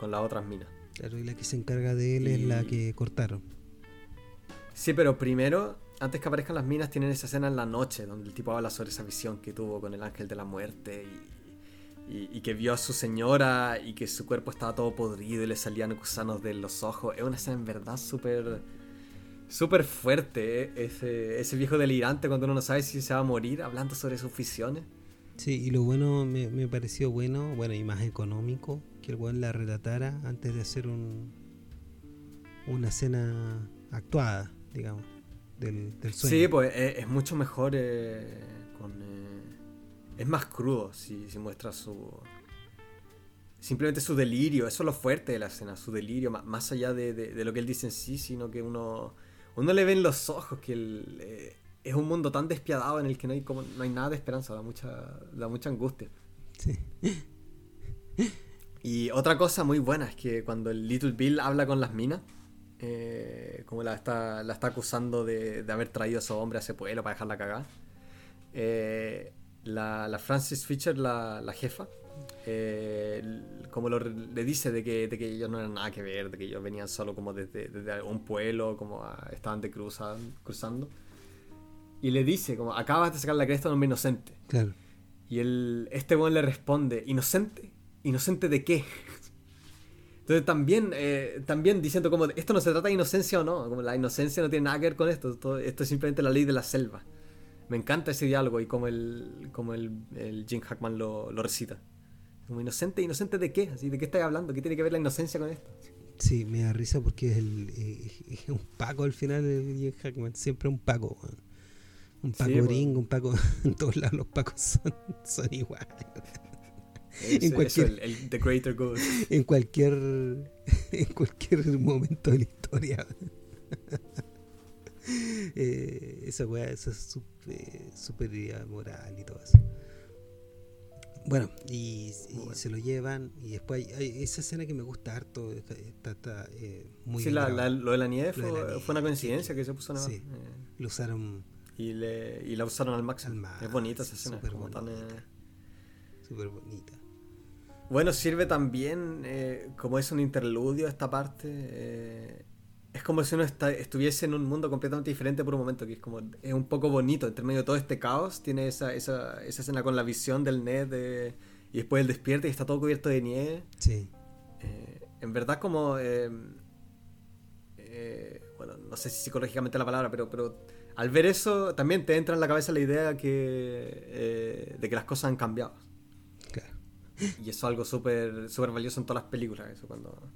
con las otras minas. Claro, y la que se encarga de él es la que cortaron. Sí, pero primero, antes que aparezcan las minas, tienen esa escena en la noche, donde el tipo habla sobre esa visión que tuvo con el ángel de la muerte y, que vio a su señora y que su cuerpo estaba todo podrido y le salían gusanos de los ojos. Es una escena en verdad súper súper fuerte, ¿eh? ese, ese viejo delirante cuando uno no sabe si se va a morir hablando sobre sus visiones. Sí, y lo bueno, me, me pareció bueno, bueno, y más económico, que el buen la relatara antes de hacer un una escena actuada, digamos, del, del sueño. Sí, pues es, es mucho mejor eh, con... eh, es más crudo si, si muestra su... Simplemente su delirio, eso es lo fuerte de la escena, su delirio, más allá de, de- de lo que él dice en sí, sino que uno, uno le ve en los ojos que él, eh, es un mundo tan despiadado en el que no hay, como, no hay nada de esperanza, da mucha, da mucha angustia. Sí. Y otra cosa muy buena es que cuando el Little Bill habla con las minas, eh, como la está, la está acusando de, de haber traído a su hombre a ese pueblo para dejarla cagar, eh, la, la Francis Fisher, la, la jefa, eh, como lo, le dice de que, de que ellos no eran nada que ver, de que ellos venían solo como desde, desde un pueblo, como a- estaban de cruza- cruzando. Y le dice, como, acabas de sacar la cresta a un hombre inocente. Claro. Y el, este weón le responde, ¿inocente? ¿Inocente de qué? Entonces también, eh, también diciendo como, esto no se trata de inocencia o no, como la inocencia no tiene nada que ver con esto, todo- esto es simplemente la ley de la selva. Me encanta ese diálogo y como el, como el, el Jim Hackman lo, lo recita. Como inocente, ¿inocente de qué? Así, ¿De qué estás hablando? ¿Qué tiene que ver la inocencia con esto? Sí, me da risa porque es, el, eh, es un Paco al final de Jim Hackman, siempre un Paco. Un Paco Sí, gringo, un Paco, en todos lados los Pacos son, son iguales. Eso, cualquier- el, el The Greater Good. En cualquier, en cualquier momento de la historia. Eh, esa weá, esa eh, superioridad moral y todo eso. Bueno, y, y bueno. se lo llevan y después hay, hay esa escena que me gusta harto, está, está- está, eh, muy Sí, la- la- lo de la nieve fue, la nieve, fue una coincidencia sí, que se puso a nevar. sí. Eh, Lo usaron y, le, y la usaron al máximo. Al es bonita esa escena. súper tan, bonita. eh, súper bonita. Bueno, sirve también, eh, como es un interludio esta parte, eh, es como si uno esta- estuviese en un mundo completamente diferente por un momento, que es como, es un poco bonito, entre medio de todo este caos, tiene esa, esa, esa escena con la visión del Ned eh, y después él despierta y está todo cubierto de nieve. Sí, Eh, en verdad como, eh, eh, bueno, no sé si psicológicamente la palabra, pero, pero al ver eso también te entra en la cabeza la idea que, de que las cosas han cambiado. Y eso es algo súper súper valioso en todas las películas. Eso cuando,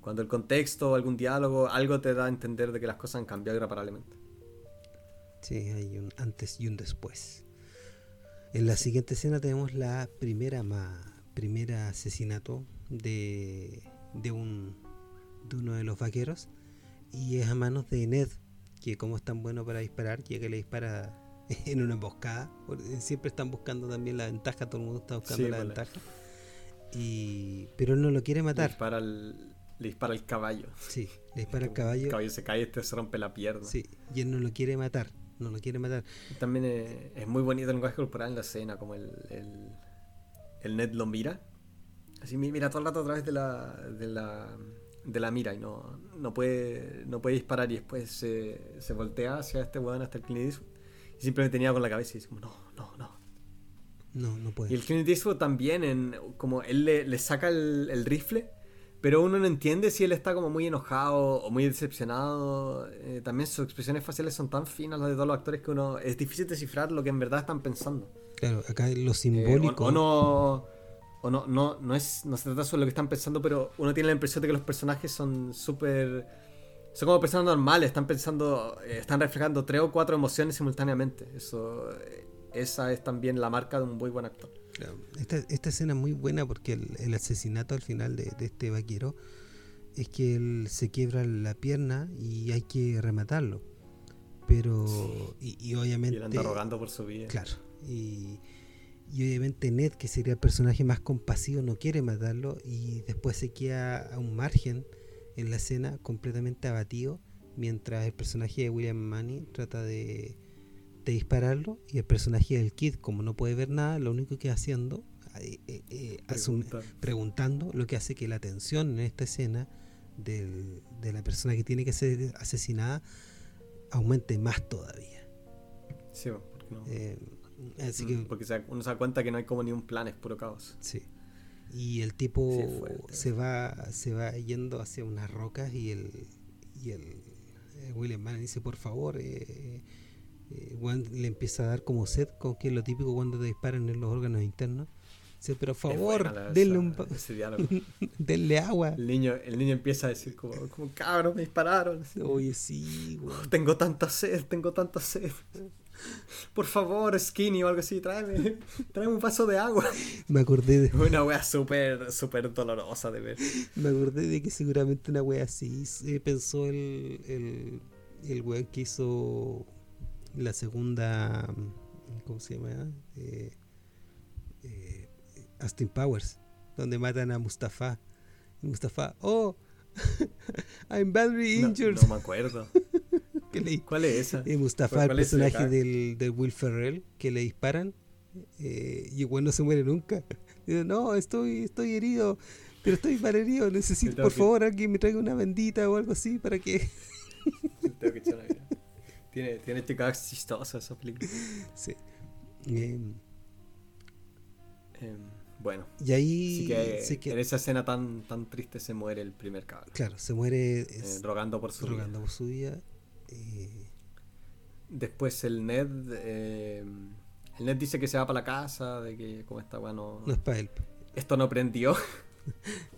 cuando el contexto algún diálogo, algo te da a entender de que las cosas han cambiado irreparablemente. Sí, hay un antes y un después. En la siguiente escena tenemos la primera ma- primera asesinato de, de un de uno de los vaqueros y es a manos de Ned, que como es tan bueno para disparar, llega y le dispara en una emboscada. porque Siempre están buscando también la ventaja, todo el mundo está buscando Sí, la pues, ventaja. Y, pero él no lo quiere Le matar. dispara le dispara el caballo. Sí, le dispara al El caballo. caballo se cae y este se rompe la pierna. Sí, y él no lo quiere matar. No lo quiere matar. También eh, es muy bonito el lenguaje corporal en la escena, como el, el, el Ned lo mira. Así mi- mira todo el rato a través de la, de la, de la mira y no, no, puede, no puede disparar y después se, se voltea hacia este weón, hasta el Clint simplemente tenía con la cabeza y dice como, no, no, no. No, no puede. Y el Clint Eastwood también, en, como él le, le saca el, el rifle, pero uno no entiende si él está como muy enojado o muy decepcionado. Eh, también sus expresiones faciales son tan finas las de todos los actores que uno es difícil descifrar lo que en verdad están pensando. Claro, acá lo Eh, simbólico. o, o no, o no, no, no, es, no se trata sobre lo que están pensando, pero uno tiene la impresión de que los personajes son súper... Son como personas normales, están pensando, eh, están reflejando tres o cuatro emociones simultáneamente. Eso, eh, esa es también la marca de un muy buen actor. Esta, esta escena es muy buena porque el, el asesinato al final de, de este vaquero es que él se quiebra la pierna y hay que rematarlo. Pero, y, y Y obviamente. él anda rogando por su vida. Claro. Y, y obviamente Ned, que sería el personaje más compasivo, no quiere matarlo y después se queda a un margen en la escena completamente abatido mientras el personaje de William Manny trata de, de dispararlo y el personaje del Kid, como no puede ver nada, lo único que haciendo, eh, eh, eh, asume- preguntando, lo que hace que la tensión en esta escena del- de la persona que tiene que ser asesinada aumente más todavía. Sí, porque, no- Eh, así Mm, que porque uno se da cuenta que no hay como ni un plan, es puro caos. Sí. Y el tipo Sí, fuerte. se va se va yendo hacia unas rocas y el y el eh, William Mann dice por favor eh, eh, le empieza a dar como sed, como que es lo típico cuando te disparan en los órganos internos. Dice, pero por favor, denle, un denle agua. El niño, el niño empieza a decir como, como cabrón, me dispararon. Oye, sí, Tengo tanta sed, tengo tanta sed. Por favor, skinny o algo así, tráeme, tráeme un vaso de agua. Me acordé de. Una wea súper, súper dolorosa de ver. Me acordé de que seguramente una wea así pensó el, el, el weón que hizo la segunda. ¿Cómo se llama? Eh, eh, Austin Powers, donde matan a Mustafa. Mustafa, oh, I'm badly injured. no me acuerdo. ¿Cuál es esa? Y Mustafa, el personaje del, del, Will Ferrell, que le disparan eh, y igual no se muere nunca. Dice, no, estoy, estoy herido, pero estoy mal herido. Necesito, por favor, alguien me traiga una bendita o algo así para que. tiene, tiene chicas chistosas esa película. Sí. Em, em, bueno. Y ahí. que, en esa escena tan, tan triste se muere el primer cabrón. Claro, se muere. Eh, rogando por su rogando por su vida. Después el Ned. Eh, el Ned dice que se va para la casa, de que como está bueno. No es para él. Esto no prendió.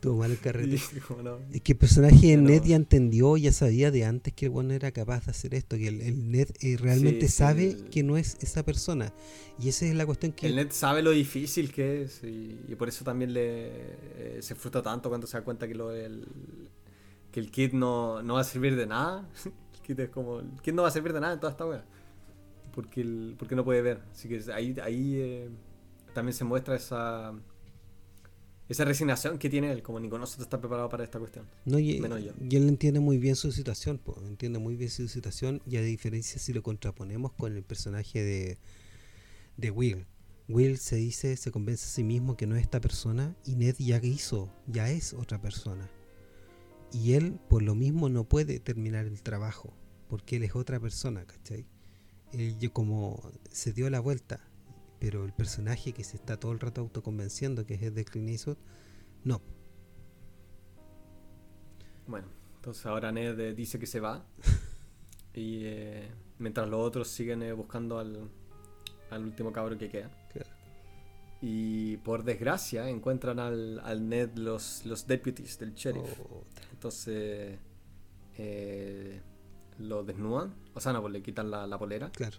Tuvo mal el carrete. Es que el personaje de Ned ya entendió, ya sabía de antes que el bueno era capaz de hacer esto, que el, Ned eh, realmente sabe que no es esa persona. Y esa es la cuestión que... El Ned sabe lo difícil que es y, por eso también le eh, se frustra tanto cuando se da cuenta que lo el, que el kit no, no va a servir de nada. el kit es como. El kit no va a servir de nada en toda esta wea. Porque, el, porque no puede ver. Así que ahí, ahí eh, también se muestra esa. Esa resignación que tiene él, como ninguno nosotros está preparado para esta cuestión. No, y, menos yo. y él entiende muy bien su situación, entiende muy bien su situación, y a diferencia si lo contraponemos con el personaje de, de Will. Will se dice, se convence a sí mismo que no es esta persona, y Ned ya hizo, ya es otra persona. Y él, por lo mismo, no puede terminar el trabajo, porque él es otra persona, ¿cachai? Él como se dio la vuelta, pero el personaje que se está todo el rato autoconvenciendo, que es el de Clint Eastwood, no. Bueno, entonces ahora Ned eh, dice que se va. y eh, mientras los otros siguen eh, buscando al, al último cabro que queda. Y por desgracia encuentran al, al Ned los, los deputies del sheriff. Oh, entonces eh, lo desnudan, o sea, no, pues le quitan la, polera. Claro.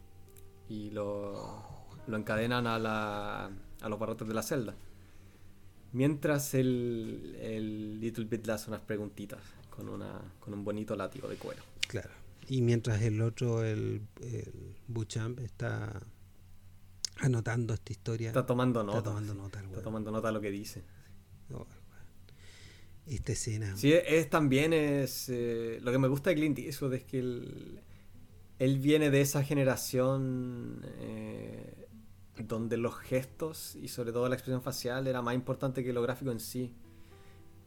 Y lo, lo encadenan a, la, a los barrotes de la celda. Mientras el, el Little Bit le hace unas preguntitas con, una, con un bonito látigo de cuero. Claro. Y mientras el otro, el, el Buchamp, está anotando esta historia. Está tomando nota. Está tomando nota, Está tomando nota de lo que dice. Oh, esta escena. Sí, es también es eh, lo que me gusta de Clint Eastwood es que él, él viene de esa generación eh, donde los gestos y sobre todo la expresión facial era más importante que lo gráfico en sí.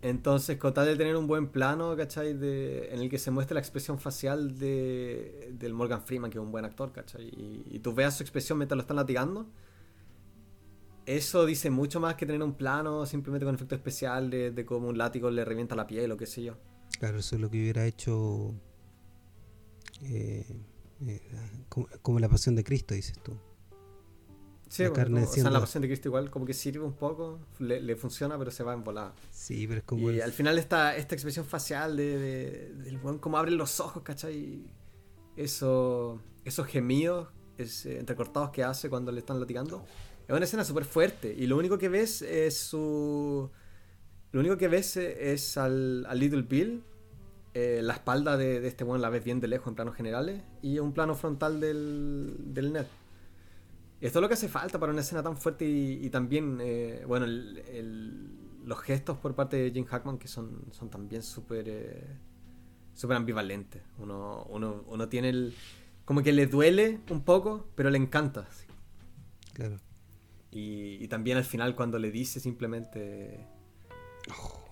Entonces, con tal de tener un buen plano, ¿cachai? De, en el que se muestre la expresión facial de, del Morgan Freeman, que es un buen actor, ¿cachai? Y, y tú veas su expresión mientras lo están latigando eso dice mucho más que tener un plano simplemente con efecto especial de, de cómo un látigo le revienta la piel o qué sé yo. Claro, eso es lo que hubiera hecho eh, eh, como, la pasión de Cristo, dices tú. Sí, la carne o sea, la pasión de Cristo igual como que sirve un poco, le, funciona, pero se va en volada. Sí, pero es como... Y al final esta, esta expresión facial de, del buen como abre los ojos, ¿cachai? Eso, esos gemidos es, eh, entrecortados que hace cuando le están latigando. Es una escena súper fuerte y lo único que ves es su... Lo único que ves es al, Little Bill, eh, la espalda de, este bueno la ves bien de lejos en planos generales y un plano frontal del, del net. Esto es lo que hace falta para una escena tan fuerte y, también, eh, bueno, los gestos por parte de Jim Hackman que son, son también súper eh, súper ambivalentes. Uno, uno, uno tiene el... como que le duele un poco, pero le encanta. Claro. Y, también al final cuando le dice simplemente,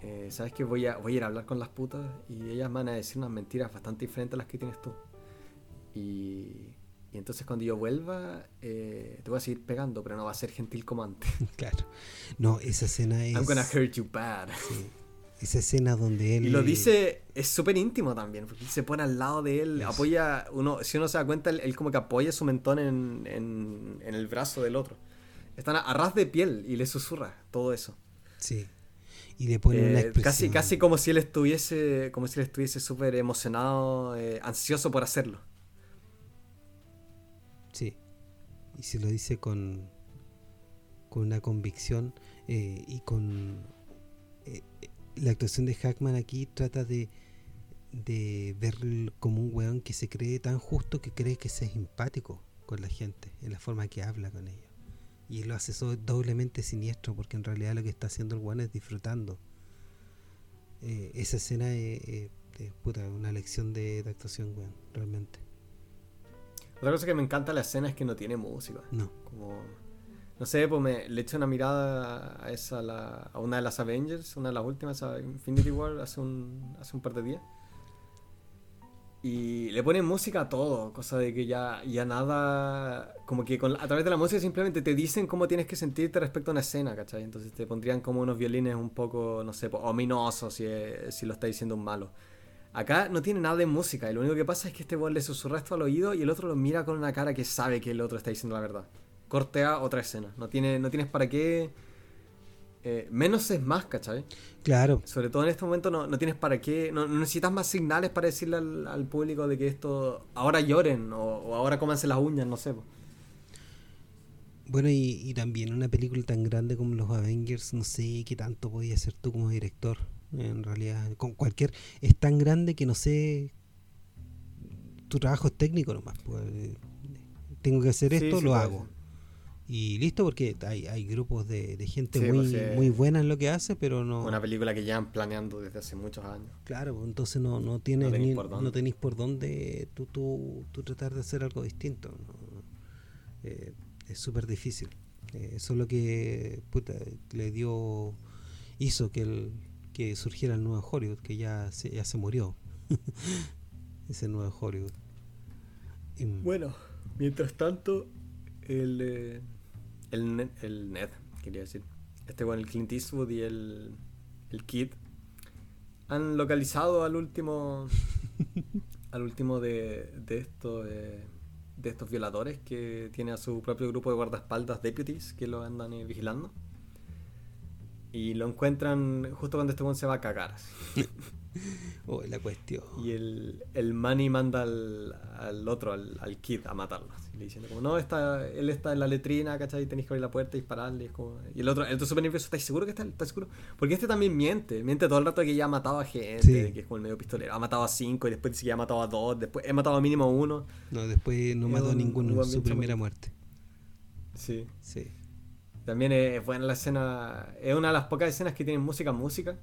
eh, ¿sabes que voy a, voy a ir a hablar con las putas? Y ellas van a decir unas mentiras bastante diferentes a las que tienes tú. Y, entonces cuando yo vuelva, eh, te voy a seguir pegando, pero no va a ser gentil como antes. Claro. No, esa escena es... I'm gonna hurt you bad. esa escena donde él. Y lo dice, es súper íntimo también, porque se pone al lado de él, apoya, uno, si uno se da cuenta, él, como que apoya su mentón en, en, en, el brazo del otro. Están a, ras de piel y le susurra todo eso. Sí. Y le pone una eh, Casi, casi como si él estuviese, como si él estuviese súper emocionado, eh, ansioso por hacerlo. Y se lo dice con, con una convicción eh, y con la actuación de Hackman aquí trata de, de ver como un weón que se cree tan justo que cree que es simpático con la gente, en la forma que habla con ellos. Y lo hace doblemente siniestro porque en realidad lo que está haciendo el weón es disfrutando. Eh, esa escena es, una lección de, actuación, weón, realmente. Otra cosa que me encanta la escena es que no tiene música. No. Como no sé, pues me, le eché una mirada a esa a una de las Avengers, una de las últimas, a Infinity War, hace un, hace un par de días. Y le ponen música a todo, cosa de que ya, ya nada, como que a través de la música simplemente te dicen cómo tienes que sentirte respecto a una escena, ¿cachai? Entonces te pondrían como unos violines un poco, no sé, ominosos si, si lo está diciendo un malo. Acá no tiene nada de música y lo único que pasa es que este bol le susurra esto al oído y el otro lo mira con una cara que sabe que el otro está diciendo la verdad cortea otra escena. No, tiene, no tienes para qué. Eh, menos es más, ¿cachai? Claro. Sobre todo en este momento no, no tienes para qué. No, necesitas más señales para decirle al, público de que esto. Ahora lloren o, ahora cómanse las uñas, no sé. Bueno, y, y, también una película tan grande como los Avengers, no sé qué tanto podías hacer tú como director. En realidad, con cualquier. Es tan grande que no sé. Tu trabajo es técnico nomás. Pues, eh, tengo que hacer esto, lo hago y listo porque hay, hay grupos de, gente muy, pues, muy buena en lo que hace pero no una película que llevan planeando desde hace muchos años claro pues, entonces no, no tienes no tenéis, por, dónde. no tenéis por dónde tú, tú, tú, tratar de hacer algo distinto eh, es súper difícil eh, eso es lo que le dio hizo que el, que surgiera el nuevo Hollywood que ya se, ya se murió ese nuevo Hollywood bueno mientras tanto el eh, el, el Ned, quería decir. Este con el Clint Eastwood y el, el Kid han localizado al último al último de, de estos de, estos violadores que tiene a su propio grupo de guardaespaldas deputies que lo andan eh, vigilando y lo encuentran justo cuando este se va a cagar oh, la cuestión. Y el, el Manny manda al, al otro, al, al, Kid, a matarlo. Y le diciendo como, no, está, él está en la letrina, ¿cachai? Tenéis que abrir la puerta y dispararle. Y, el otro, el otro súper nervioso, ¿estáis seguro que está? ¿Estás seguro? Porque este también miente. Miente todo el rato que ya ha matado a gente, que es como el medio pistolero. Ha matado a cinco y después dice que ya ha matado a dos. Después he matado a mínimo uno. No, después no mató a ninguno en su primera muerte. Sí. Sí. También es buena la escena. Es una de las pocas escenas que tienen música, música.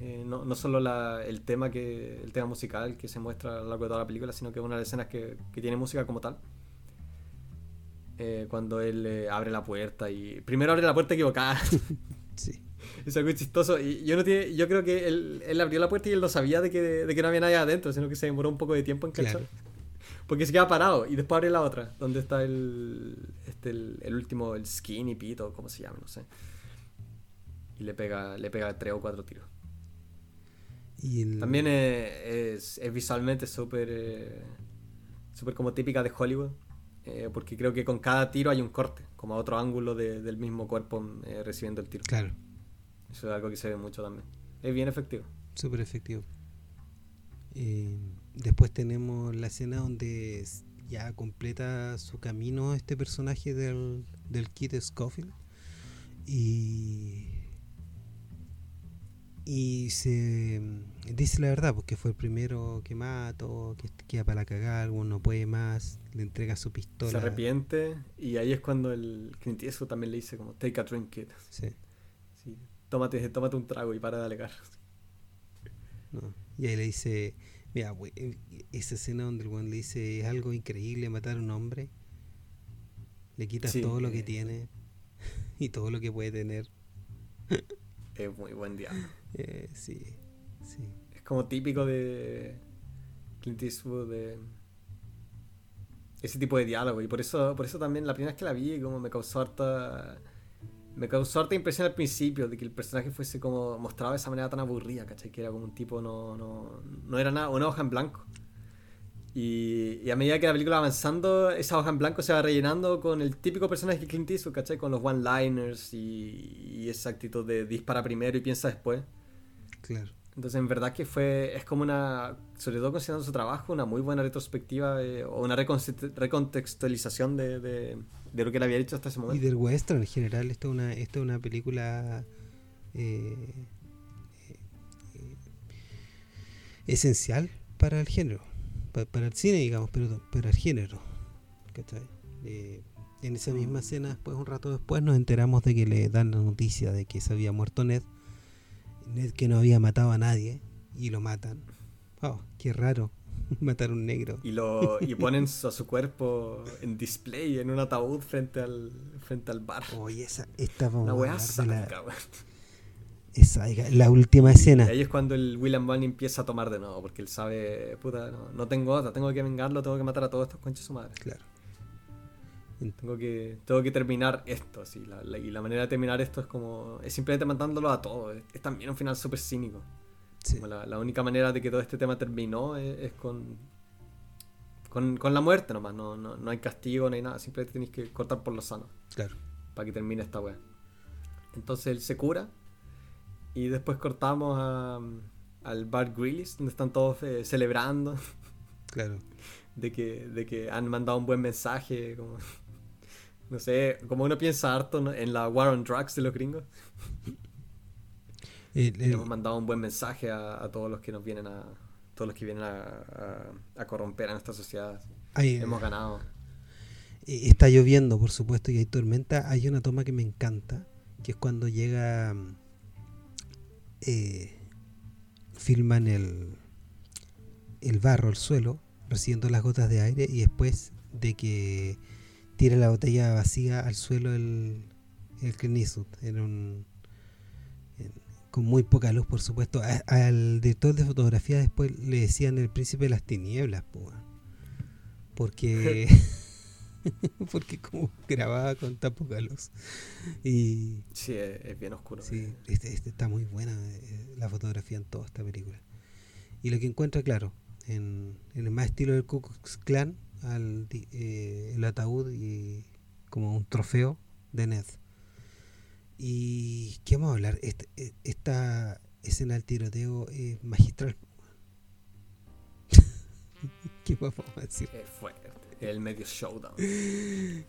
Eh, no, no, solo el tema que el tema musical que se muestra a lo largo de toda la película, sino que es una de las escenas que, que tiene música como tal. Eh, cuando él eh, abre la puerta y primero abre la puerta equivocada. sí. Es algo chistoso. Y yo no tiene, yo creo que él, él, abrió la puerta y él no sabía de que, de que no había nadie adentro, sino que se demoró un poco de tiempo en cachar. Porque se queda parado y después abre la otra, donde está el, este, el, el último, el skinny pito, como se llama, no sé. Y le pega, le pega tres o cuatro tiros. También es, es, visualmente súper eh, súper como típica de Hollywood, eh, porque creo que con cada tiro hay un corte, como a otro ángulo del mismo cuerpo eh, recibiendo el tiro. Claro. Eso es algo que se ve mucho también. Es bien efectivo. Súper efectivo. Después tenemos la escena donde ya completa su camino este personaje del, del Kid Scofield. Y y se dice la verdad porque fue el primero que mató que queda para cagar no puede más le entrega su pistola se arrepiente y ahí es cuando el Clint Eastwood también le dice como take a drink kid sí. sí tómate, tómate un trago y para de alegar no. y ahí le dice mira eh, esa escena donde el buen le dice es algo increíble matar a un hombre le quitas todo lo que eh, tiene y todo lo que puede tener es muy buen diálogo eh, sí, sí. Es como típico de Clint Eastwood, de ese tipo de diálogo. Y por eso, por eso también la primera vez que la vi, como me causó harta. Me causó harta impresión al principio de que el personaje fuese como mostrado de esa manera tan aburrida, ¿cachai? Que era como un tipo, no, no, no era nada, una hoja en blanco. Y, a medida que la película va avanzando, esa hoja en blanco se va rellenando con el típico personaje que Clint Eastwood, ¿cachai? Con los one-liners y, esa actitud de dispara primero y piensa después. Claro. Entonces, en verdad que fue, es como una, sobre todo considerando su trabajo, una muy buena retrospectiva o una recontextualización de, de, lo que él había hecho hasta ese momento. Y del western en general, esto es una, esto es una película eh, eh, esencial para el género para, el cine, digamos, pero para el género. Eh, en esa misma escena, después, un rato después, nos enteramos de que le dan la noticia de que se había muerto Ned. Ned que no había matado a nadie y lo matan. Oh, qué raro matar a un negro. Y lo y ponen a su cuerpo en display en un ataúd frente al frente al bar. Oye, esa esta vamos la esa, la última escena. Y ahí es cuando el William Bunny empieza a tomar de nuevo, porque él sabe, puta, no, tengo otra, tengo que vengarlo, tengo que matar a todos estos conches su madre. Claro. Tengo que, tengo que terminar esto, así, y la manera de terminar esto es como, es simplemente matándolo a todos. Es, también un final súper cínico. la, única manera de que todo este tema terminó es, con, con, la muerte nomás, no, no, no hay castigo, no hay nada, simplemente tenéis que cortar por lo sano. Claro. Para que termine esta wea. Entonces él se cura y después cortamos a, al Bar Grillis, donde están todos eh, celebrando. Claro. De que, de que han mandado un buen mensaje. Como, no sé, como uno piensa harto en la War on Drugs de los gringos. Hemos mandado un buen mensaje a, todos los que nos vienen a. Todos los que vienen a, a, corromper a nuestra sociedad. Hemos ganado. Está lloviendo, por supuesto, y hay tormenta. Hay una toma que me encanta, que es cuando llega eh, filman el, el barro, el suelo, recibiendo las gotas de aire y después de que tira la botella vacía al suelo el, el en un, con muy poca luz, por supuesto. al director de fotografía después le decían el príncipe de las tinieblas, porque porque como grababa con tan poca luz. Y, sí, es, bien oscuro. Sí, eh. este, este, está muy buena eh, la fotografía en toda esta película. Y lo que encuentra, claro, en, el más estilo del Ku Klux Klan, al, eh, el ataúd y como un trofeo de Ned. ¿Y qué vamos a hablar? Este, esta escena del tiroteo es magistral. ¿Qué vamos a decir? Es fuerte el medio showdown.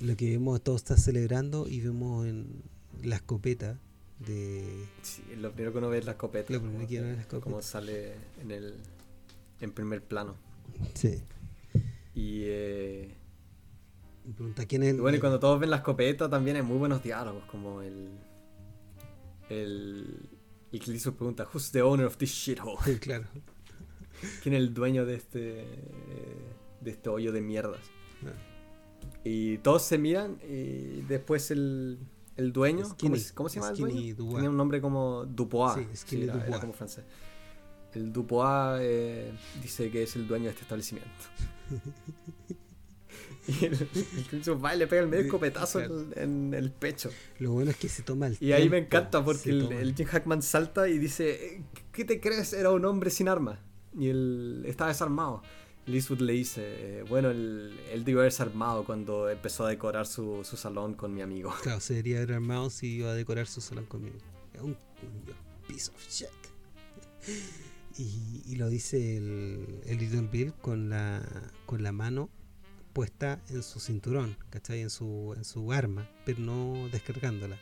Lo que vemos, todo está celebrando y vemos en la escopeta de. Sí, lo primero que uno ve es la escopeta. Lo primero que uno ve es la escopeta. Como sale en el en primer plano. Sí. Y. Eh, pregunta quién es. Y bueno, y cuando todos ven la escopeta también hay muy buenos diálogos, como el. El. Y Cliso pregunta, ¿Who's the owner of this shithole? claro. ¿Quién es el dueño de este, de este hoyo de mierdas? Ah. Y todos se miran y después el, el dueño, ¿cómo, se llama el dueño? Tenía un nombre como Dupois, sí, era, como francés. El Dupois eh, dice que es el dueño de este establecimiento. y el, el va y le pega el medio escopetazo en, el pecho. Lo bueno es que se toma el Y ahí me encanta porque el, el, Jim Hackman salta y dice, ¿qué te crees? Era un hombre sin armas y él está desarmado. Eastwood le dice, bueno, él, él debió haberse armado cuando empezó a decorar su, su, salón con mi amigo. Claro, se debería haber armado si iba a decorar su salón conmigo. Es un piece of shit. Y, y, lo dice el, el Little Bill con la, con la mano puesta en su cinturón, ¿cachai? En su, en su arma, pero no descargándola.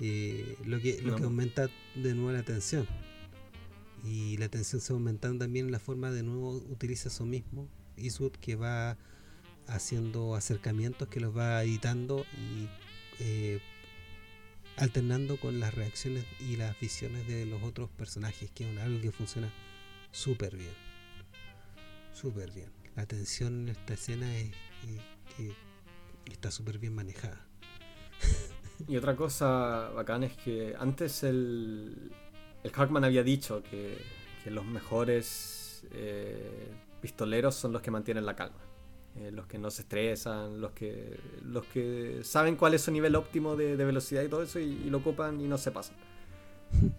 Eh, lo que, lo que aumenta de nuevo la tensión y la tensión se va aumentando también en la forma de nuevo utiliza eso mismo Eastwood que va haciendo acercamientos que los va editando y eh, alternando con las reacciones y las visiones de los otros personajes que es algo que funciona súper bien. Súper bien. La tensión en esta escena es, que está súper bien manejada. Y otra cosa bacán es que antes el, el Hackman había dicho que, los mejores eh, pistoleros son los que mantienen la calma. Eh, los que no se estresan, los que, los que saben cuál es su nivel óptimo de, velocidad y todo eso y, lo ocupan y no se pasan.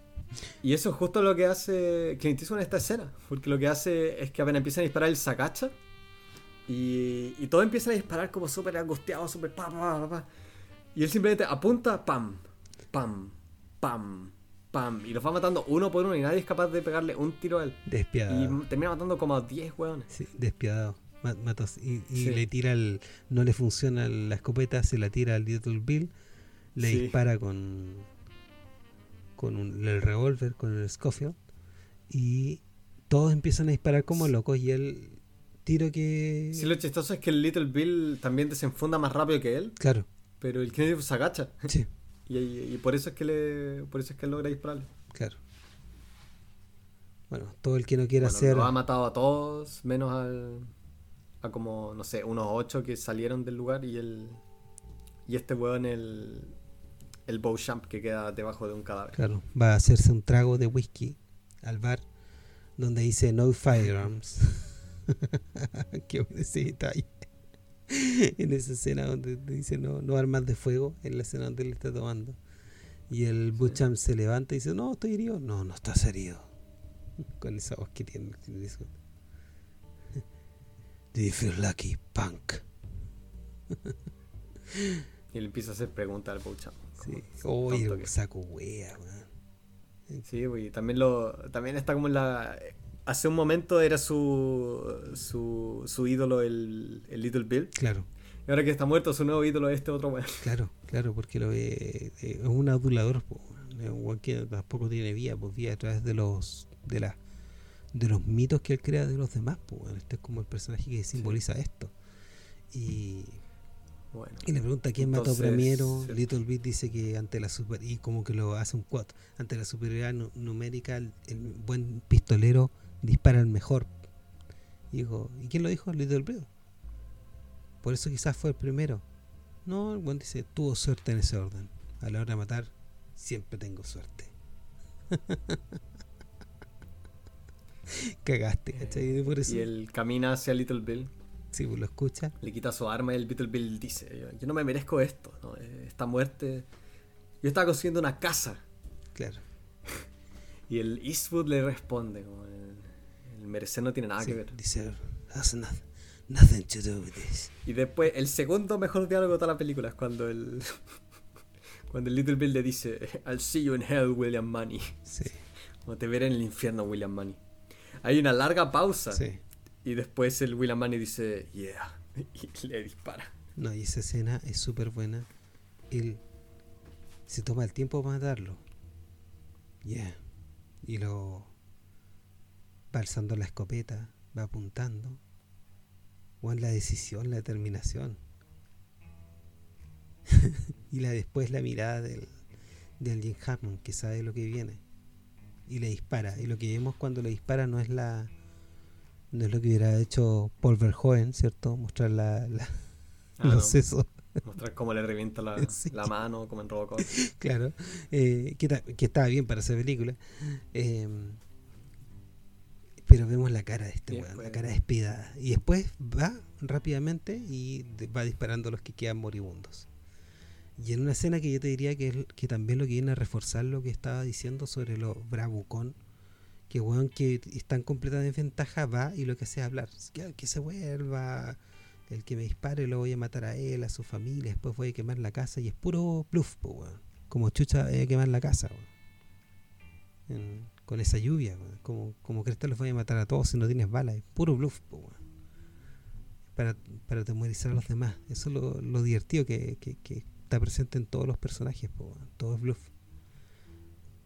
Y eso es justo lo que hace Clint Eastwood en esta escena, porque lo que hace es que apenas empiezan a disparar el sacacha y, y todos empiezan a disparar como súper angustiados, súper pa, pa, pa, pa, y él simplemente apunta, pam, pam, pam, pam, y los va matando uno por uno y nadie es capaz de pegarle un tiro a él. Despiadado. Y termina matando como a 10 hueones. Sí, despiadado. Matos. Y, le tira el. No le funciona la escopeta, se la tira al Little Bill, le dispara con. con el revólver, con el Scofield, y todos empiezan a disparar como locos y él. Tiro que. Sí, lo chistoso es que el Little Bill también desenfunda más rápido que él. Claro. Pero el Kennedy se agacha. Sí. y, por eso es que le. Por eso es que él logra dispararle. Claro. Bueno, todo el que no quiera hacer. Lo ha matado a todos, menos al a como, no sé, unos ocho que salieron del lugar y el. Y este weón, el. El Beauchamp que queda debajo de un cadáver. Claro, va a hacerse un trago de whisky al bar donde dice no firearms. Qué buen ese detalle. en esa escena donde dice no, no armas de fuego, en la escena donde él está tomando. Y el Beauchamp se levanta y dice, no, estoy herido. No, no estás herido. Con esa voz que tiene. Do you feel lucky, punk? y le empieza a hacer preguntas al Beauchamp. Sí, oye, que... saco wea, man. Sí, güey, también lo también está como en la hace un momento era su su, su ídolo el, el, Little Bill. Claro. Y ahora que está muerto su nuevo ídolo es este otro weón. Claro, claro, porque lo ve eh, es un adulador, un que tampoco tiene vía, pues vía a través de los de la de los mitos que él crea de los demás. Pues, este es como el personaje que simboliza esto. Y, bueno, y le pregunta quién mató primero. Little Bit dice que ante la super. Y como que lo hace un quad. Ante la superioridad numérica, el, buen pistolero dispara el mejor. Y dijo, ¿y quién lo dijo? Little Bit. Por eso quizás fue el primero. No, el buen dice, tuvo suerte en ese orden. A la hora de matar, siempre tengo suerte. Cagaste, ¿cachai? Por eso. Y él camina hacia Little Bill. Sí, pues lo escucha. Le quita su arma y el Little Bill dice, yo no me merezco esto, eh, esta muerte. Yo estaba consiguiendo una casa. Claro. y el Eastwood le responde, como el, merecer no tiene nada que ver. Dice, has nothing, to do with this. Y después, el segundo mejor diálogo de toda la película es cuando el... cuando el Little Bill le dice, I'll see you in hell, William Money. Sí. Como te veré en el infierno, William Money. Hay una larga pausa. Sí. Y después el William Manny dice, yeah. Y le dispara. No, y esa escena es súper buena. Él se toma el tiempo para matarlo. Yeah. Y lo va alzando la escopeta, va apuntando. O en la decisión, la determinación. y la después la mirada del, del Jim Hartman, que sabe lo que viene y le dispara. Y lo que vemos cuando le dispara no es la no es lo que hubiera hecho Paul Verhoeven, ¿cierto? Mostrar la, ah, los sesos. Mostrar cómo le revienta la, la mano, como en Robocop. claro, eh, que, que, estaba bien para esa película. Em, pero vemos la cara de este weón, la cara despidada. Y después va rápidamente y va disparando a los que quedan moribundos. Y en una escena que yo te diría que, que también lo que viene a reforzar lo que estaba diciendo sobre lo bravucón, que weón que está en completa desventaja va y lo que hace es hablar. Que, se vuelva, el que me dispare lo voy a matar a él, a su familia, después voy a quemar la casa y es puro bluff, weón. Como chucha voy a quemar la casa, con esa lluvia, Como, como que los voy a matar a todos si no tienes balas, es puro bluff, weón. Para, para atemorizar a los demás. Eso es lo, lo divertido que está presente en todos los personajes, todo es bluff.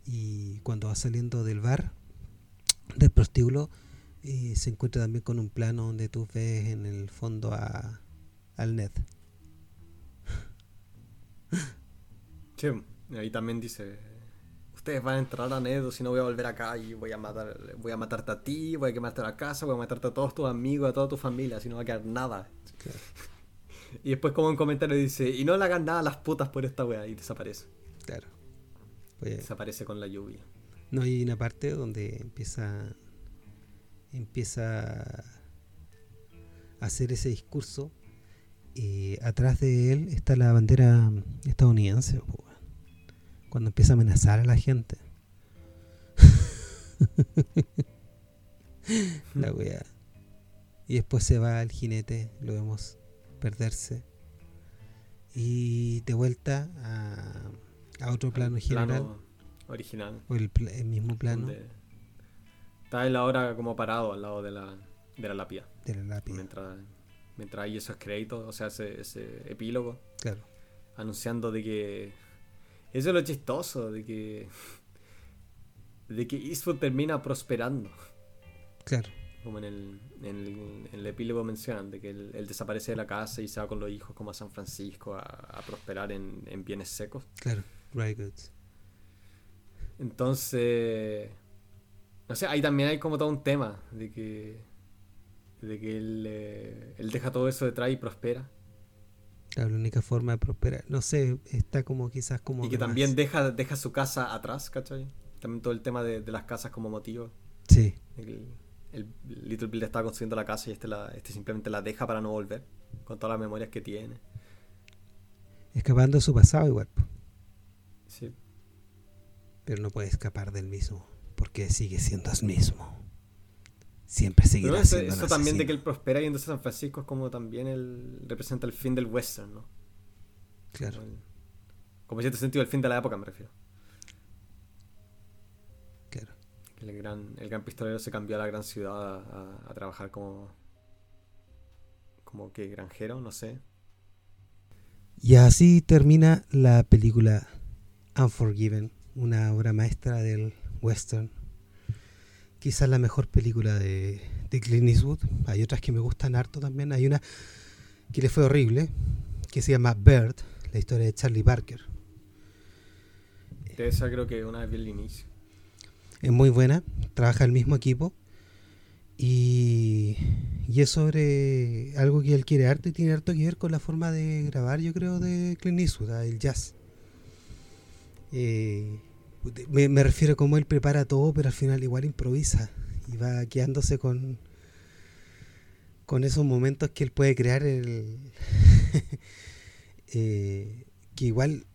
Y cuando va saliendo del bar, del prostíbulo, eh, se encuentra también con un plano donde tú ves en el fondo a, al Ned. Sí, ahí también dice, ustedes van a entrar a Ned o si no voy a volver acá y voy a matar, voy a matarte a ti, voy a quemarte la casa, voy a matarte a todos tus amigos, a toda tu familia, si no va a quedar nada. Y después como un comentario dice, y no le hagan nada a las putas por esta weá, y desaparece. Claro. Pues, desaparece con la lluvia. No, hay una parte donde empieza empieza hacer ese discurso, eh, atrás de él está la bandera estadounidense, cuando empieza a amenazar a la gente. la wea. Y después se va el jinete, lo vemos perderse. Y de vuelta a, otro plano general. original. O el, mismo plano. está él ahora como parado al lado de la, de la lápida. De la lápida. Mientras, mientras hay esos créditos, o sea, ese, ese epílogo. Claro. Anunciando de que. Eso es lo chistoso, de que. De que Eastwood termina prosperando. Claro como en el, en el, epílogo mencionan, de que él, desaparece de la casa y se va con los hijos como a San Francisco a, prosperar en, bienes secos. Claro, dry goods. Entonces, no sé, ahí también hay como todo un tema de que, de que él, eh, él deja todo eso detrás y prospera. Claro, la única forma de prosperar. No sé, está como quizás como... Y que también deja, deja su casa atrás, ¿cachai? También todo el tema de, las casas como motivo. Sí el Little Bill estaba construyendo la casa y este, la, este simplemente la deja para no volver, con todas las memorias que tiene. Escapando de su pasado igual. Sí. Pero no puede escapar del mismo, porque sigue siendo el mismo. Siempre seguirá Pero eso, siendo Eso también de que él prospera yendo a San Francisco es como también él representa el fin del western, ¿no? Claro. Como en cierto sentido el fin de la época, me refiero. El gran, el gran pistolero se cambió a la gran ciudad a, trabajar como. como que granjero, no sé. Y así termina la película Unforgiven, una obra maestra del western. Quizás la mejor película de, de Clint Eastwood. Hay otras que me gustan harto también. Hay una que le fue horrible, que se llama Bird, la historia de Charlie Parker. De esa creo que una vez vi el inicio es muy buena, trabaja el mismo equipo y, es sobre algo que él quiere arte y tiene harto que ver con la forma de grabar, yo creo, de Clint Eastwood, ah, el jazz. Eh, me, refiero a cómo él prepara todo, pero al final igual improvisa y va quedándose con, con esos momentos que él puede crear el eh, que igual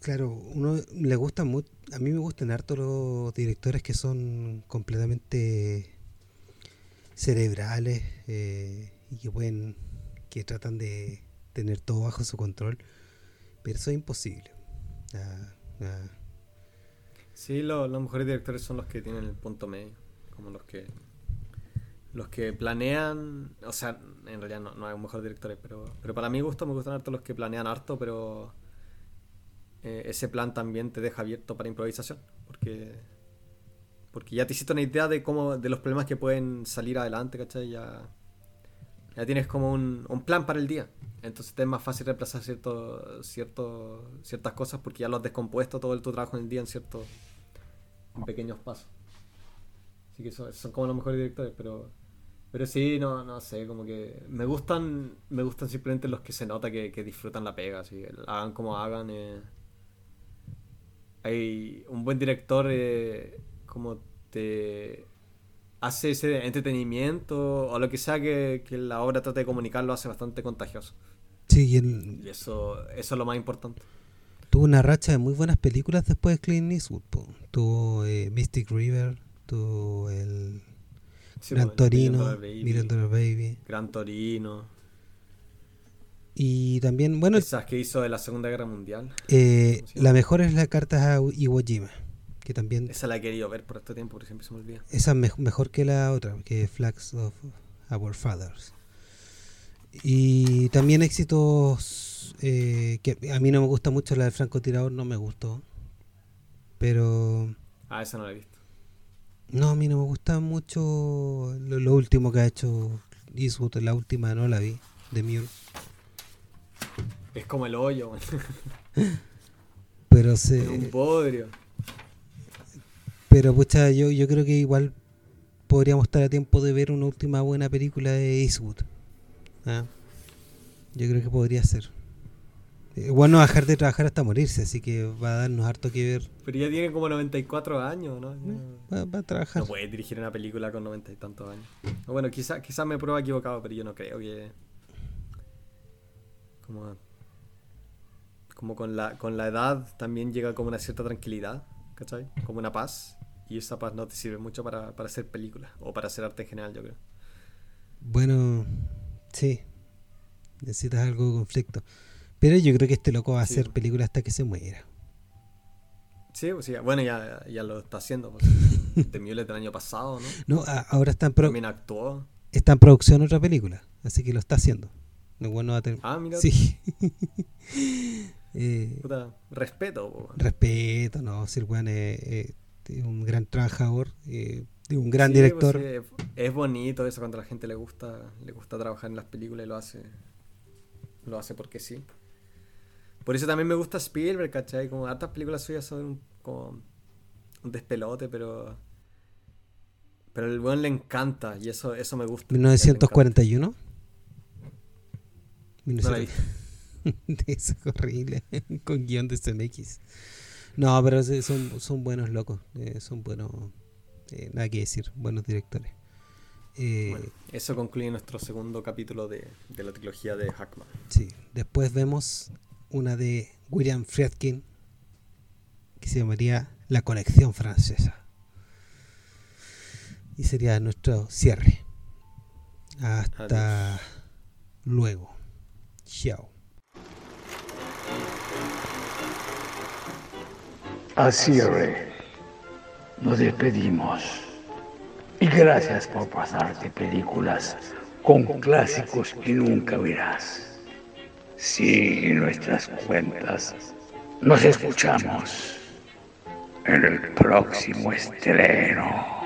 claro uno le gusta mucho a mí me gustan harto los directores que son completamente cerebrales eh, y que pueden, que tratan de tener todo bajo su control, pero eso es imposible. Sí, los mejores directores son los que tienen el punto medio, como los que los que planean, o sea, en realidad no, no hay un mejor director, pero, pero para mi gusto me gustan harto los que planean harto, pero eh, ese plan también te deja abierto para improvisación, porque porque ya te hiciste una idea de cómo de los problemas que pueden salir adelante, ¿cachai? Ya, ya tienes como un, plan para el día. Entonces te es más fácil reemplazar cierto, cierto, ciertas cosas porque ya lo has descompuesto todo el, tu trabajo en el día en ciertos pequeños pasos. Así que son, son como los mejores directores, pero pero sí, no, no sé, como que me gustan me gustan simplemente los que se nota que, disfrutan la pega, así, hagan como hagan. Eh, hay un buen director eh, como te hace ese entretenimiento o lo que sea que, la obra trate de comunicar lo hace bastante contagioso. Sí, y, eso, eso es lo más importante. Tuvo una racha de muy buenas películas después de Clint Eastwood. Tuvo eh, Mystic River, tuvo el Gran Torino, Miranda Baby. Gran Torino. Y también, bueno. Esas que hizo de la Segunda Guerra Mundial. Eh, la mejor es la carta a Iwo Jima. Que también. Esa la he querido ver por este tiempo, porque siempre se me olvida. Esa es mejor que la otra, que Flags of Our Fathers. Y también éxitos. Eh, que a mí no me gusta mucho la del francotirador, no me gustó. Pero. Ah, esa no la he visto. No, a mí no me gusta mucho lo, último que ha hecho Eastwood, la última no la vi, de Mule. Es como el hoyo, Pero se. un podrio. Pero pucha, yo, yo creo que igual podríamos estar a tiempo de ver una última buena película de Eastwood. ¿ah? Yo creo que podría ser. Igual no dejar de trabajar hasta morirse, así que va a darnos harto que ver. Pero ya tiene como 94 años, ¿no? Va, va a trabajar. No puede dirigir una película con 90 y tantos años. Bueno, quizás quizá me prueba equivocado, pero yo no creo que. Como. Como con la, con la edad también llega como una cierta tranquilidad, ¿cachai? Como una paz. Y esa paz no te sirve mucho para, para hacer películas o para hacer arte en general, yo creo. Bueno, sí. Necesitas algo de conflicto. Pero yo creo que este loco va a Sí. hacer películas hasta que se muera. Sí, pues sí, bueno, ya, ya lo está haciendo. Pues. Mulet del año pasado, ¿no? No, ahora está en, pro- También actuó. está en producción otra película, así que lo está haciendo. El weón no va a tener- Ah, mira. Sí. Eh, Puta, respeto, po, respeto, no, si el weón es, es- es un gran trabajador, eh, es un gran Sí, pues, director. sí, es- es bonito eso cuando a la gente le gusta, le gusta trabajar en las películas y lo hace. Lo hace porque sí. Por eso también me gusta Spielberg, ¿cachai? Como hartas películas suyas son un, como un despelote, pero. Pero el weón le encanta y eso, eso me gusta. 1941. No la he visto. Eso es horrible. Con guion de CMX. No, pero son, son buenos locos. eh, son buenos. eh, nada que decir. Buenos directores. Eh, Bueno, eso concluye nuestro segundo capítulo de, de la trilogía de Hackman. Sí. Después vemos una de William Friedkin. Que se llamaría La Colección Francesa. Y sería nuestro cierre. Hasta luego. Chao. Al cierre, nos despedimos. Y gracias por pasarte películas con clásicos que nunca verás. Sigue nuestras cuentas. Nos escuchamos en el próximo estreno.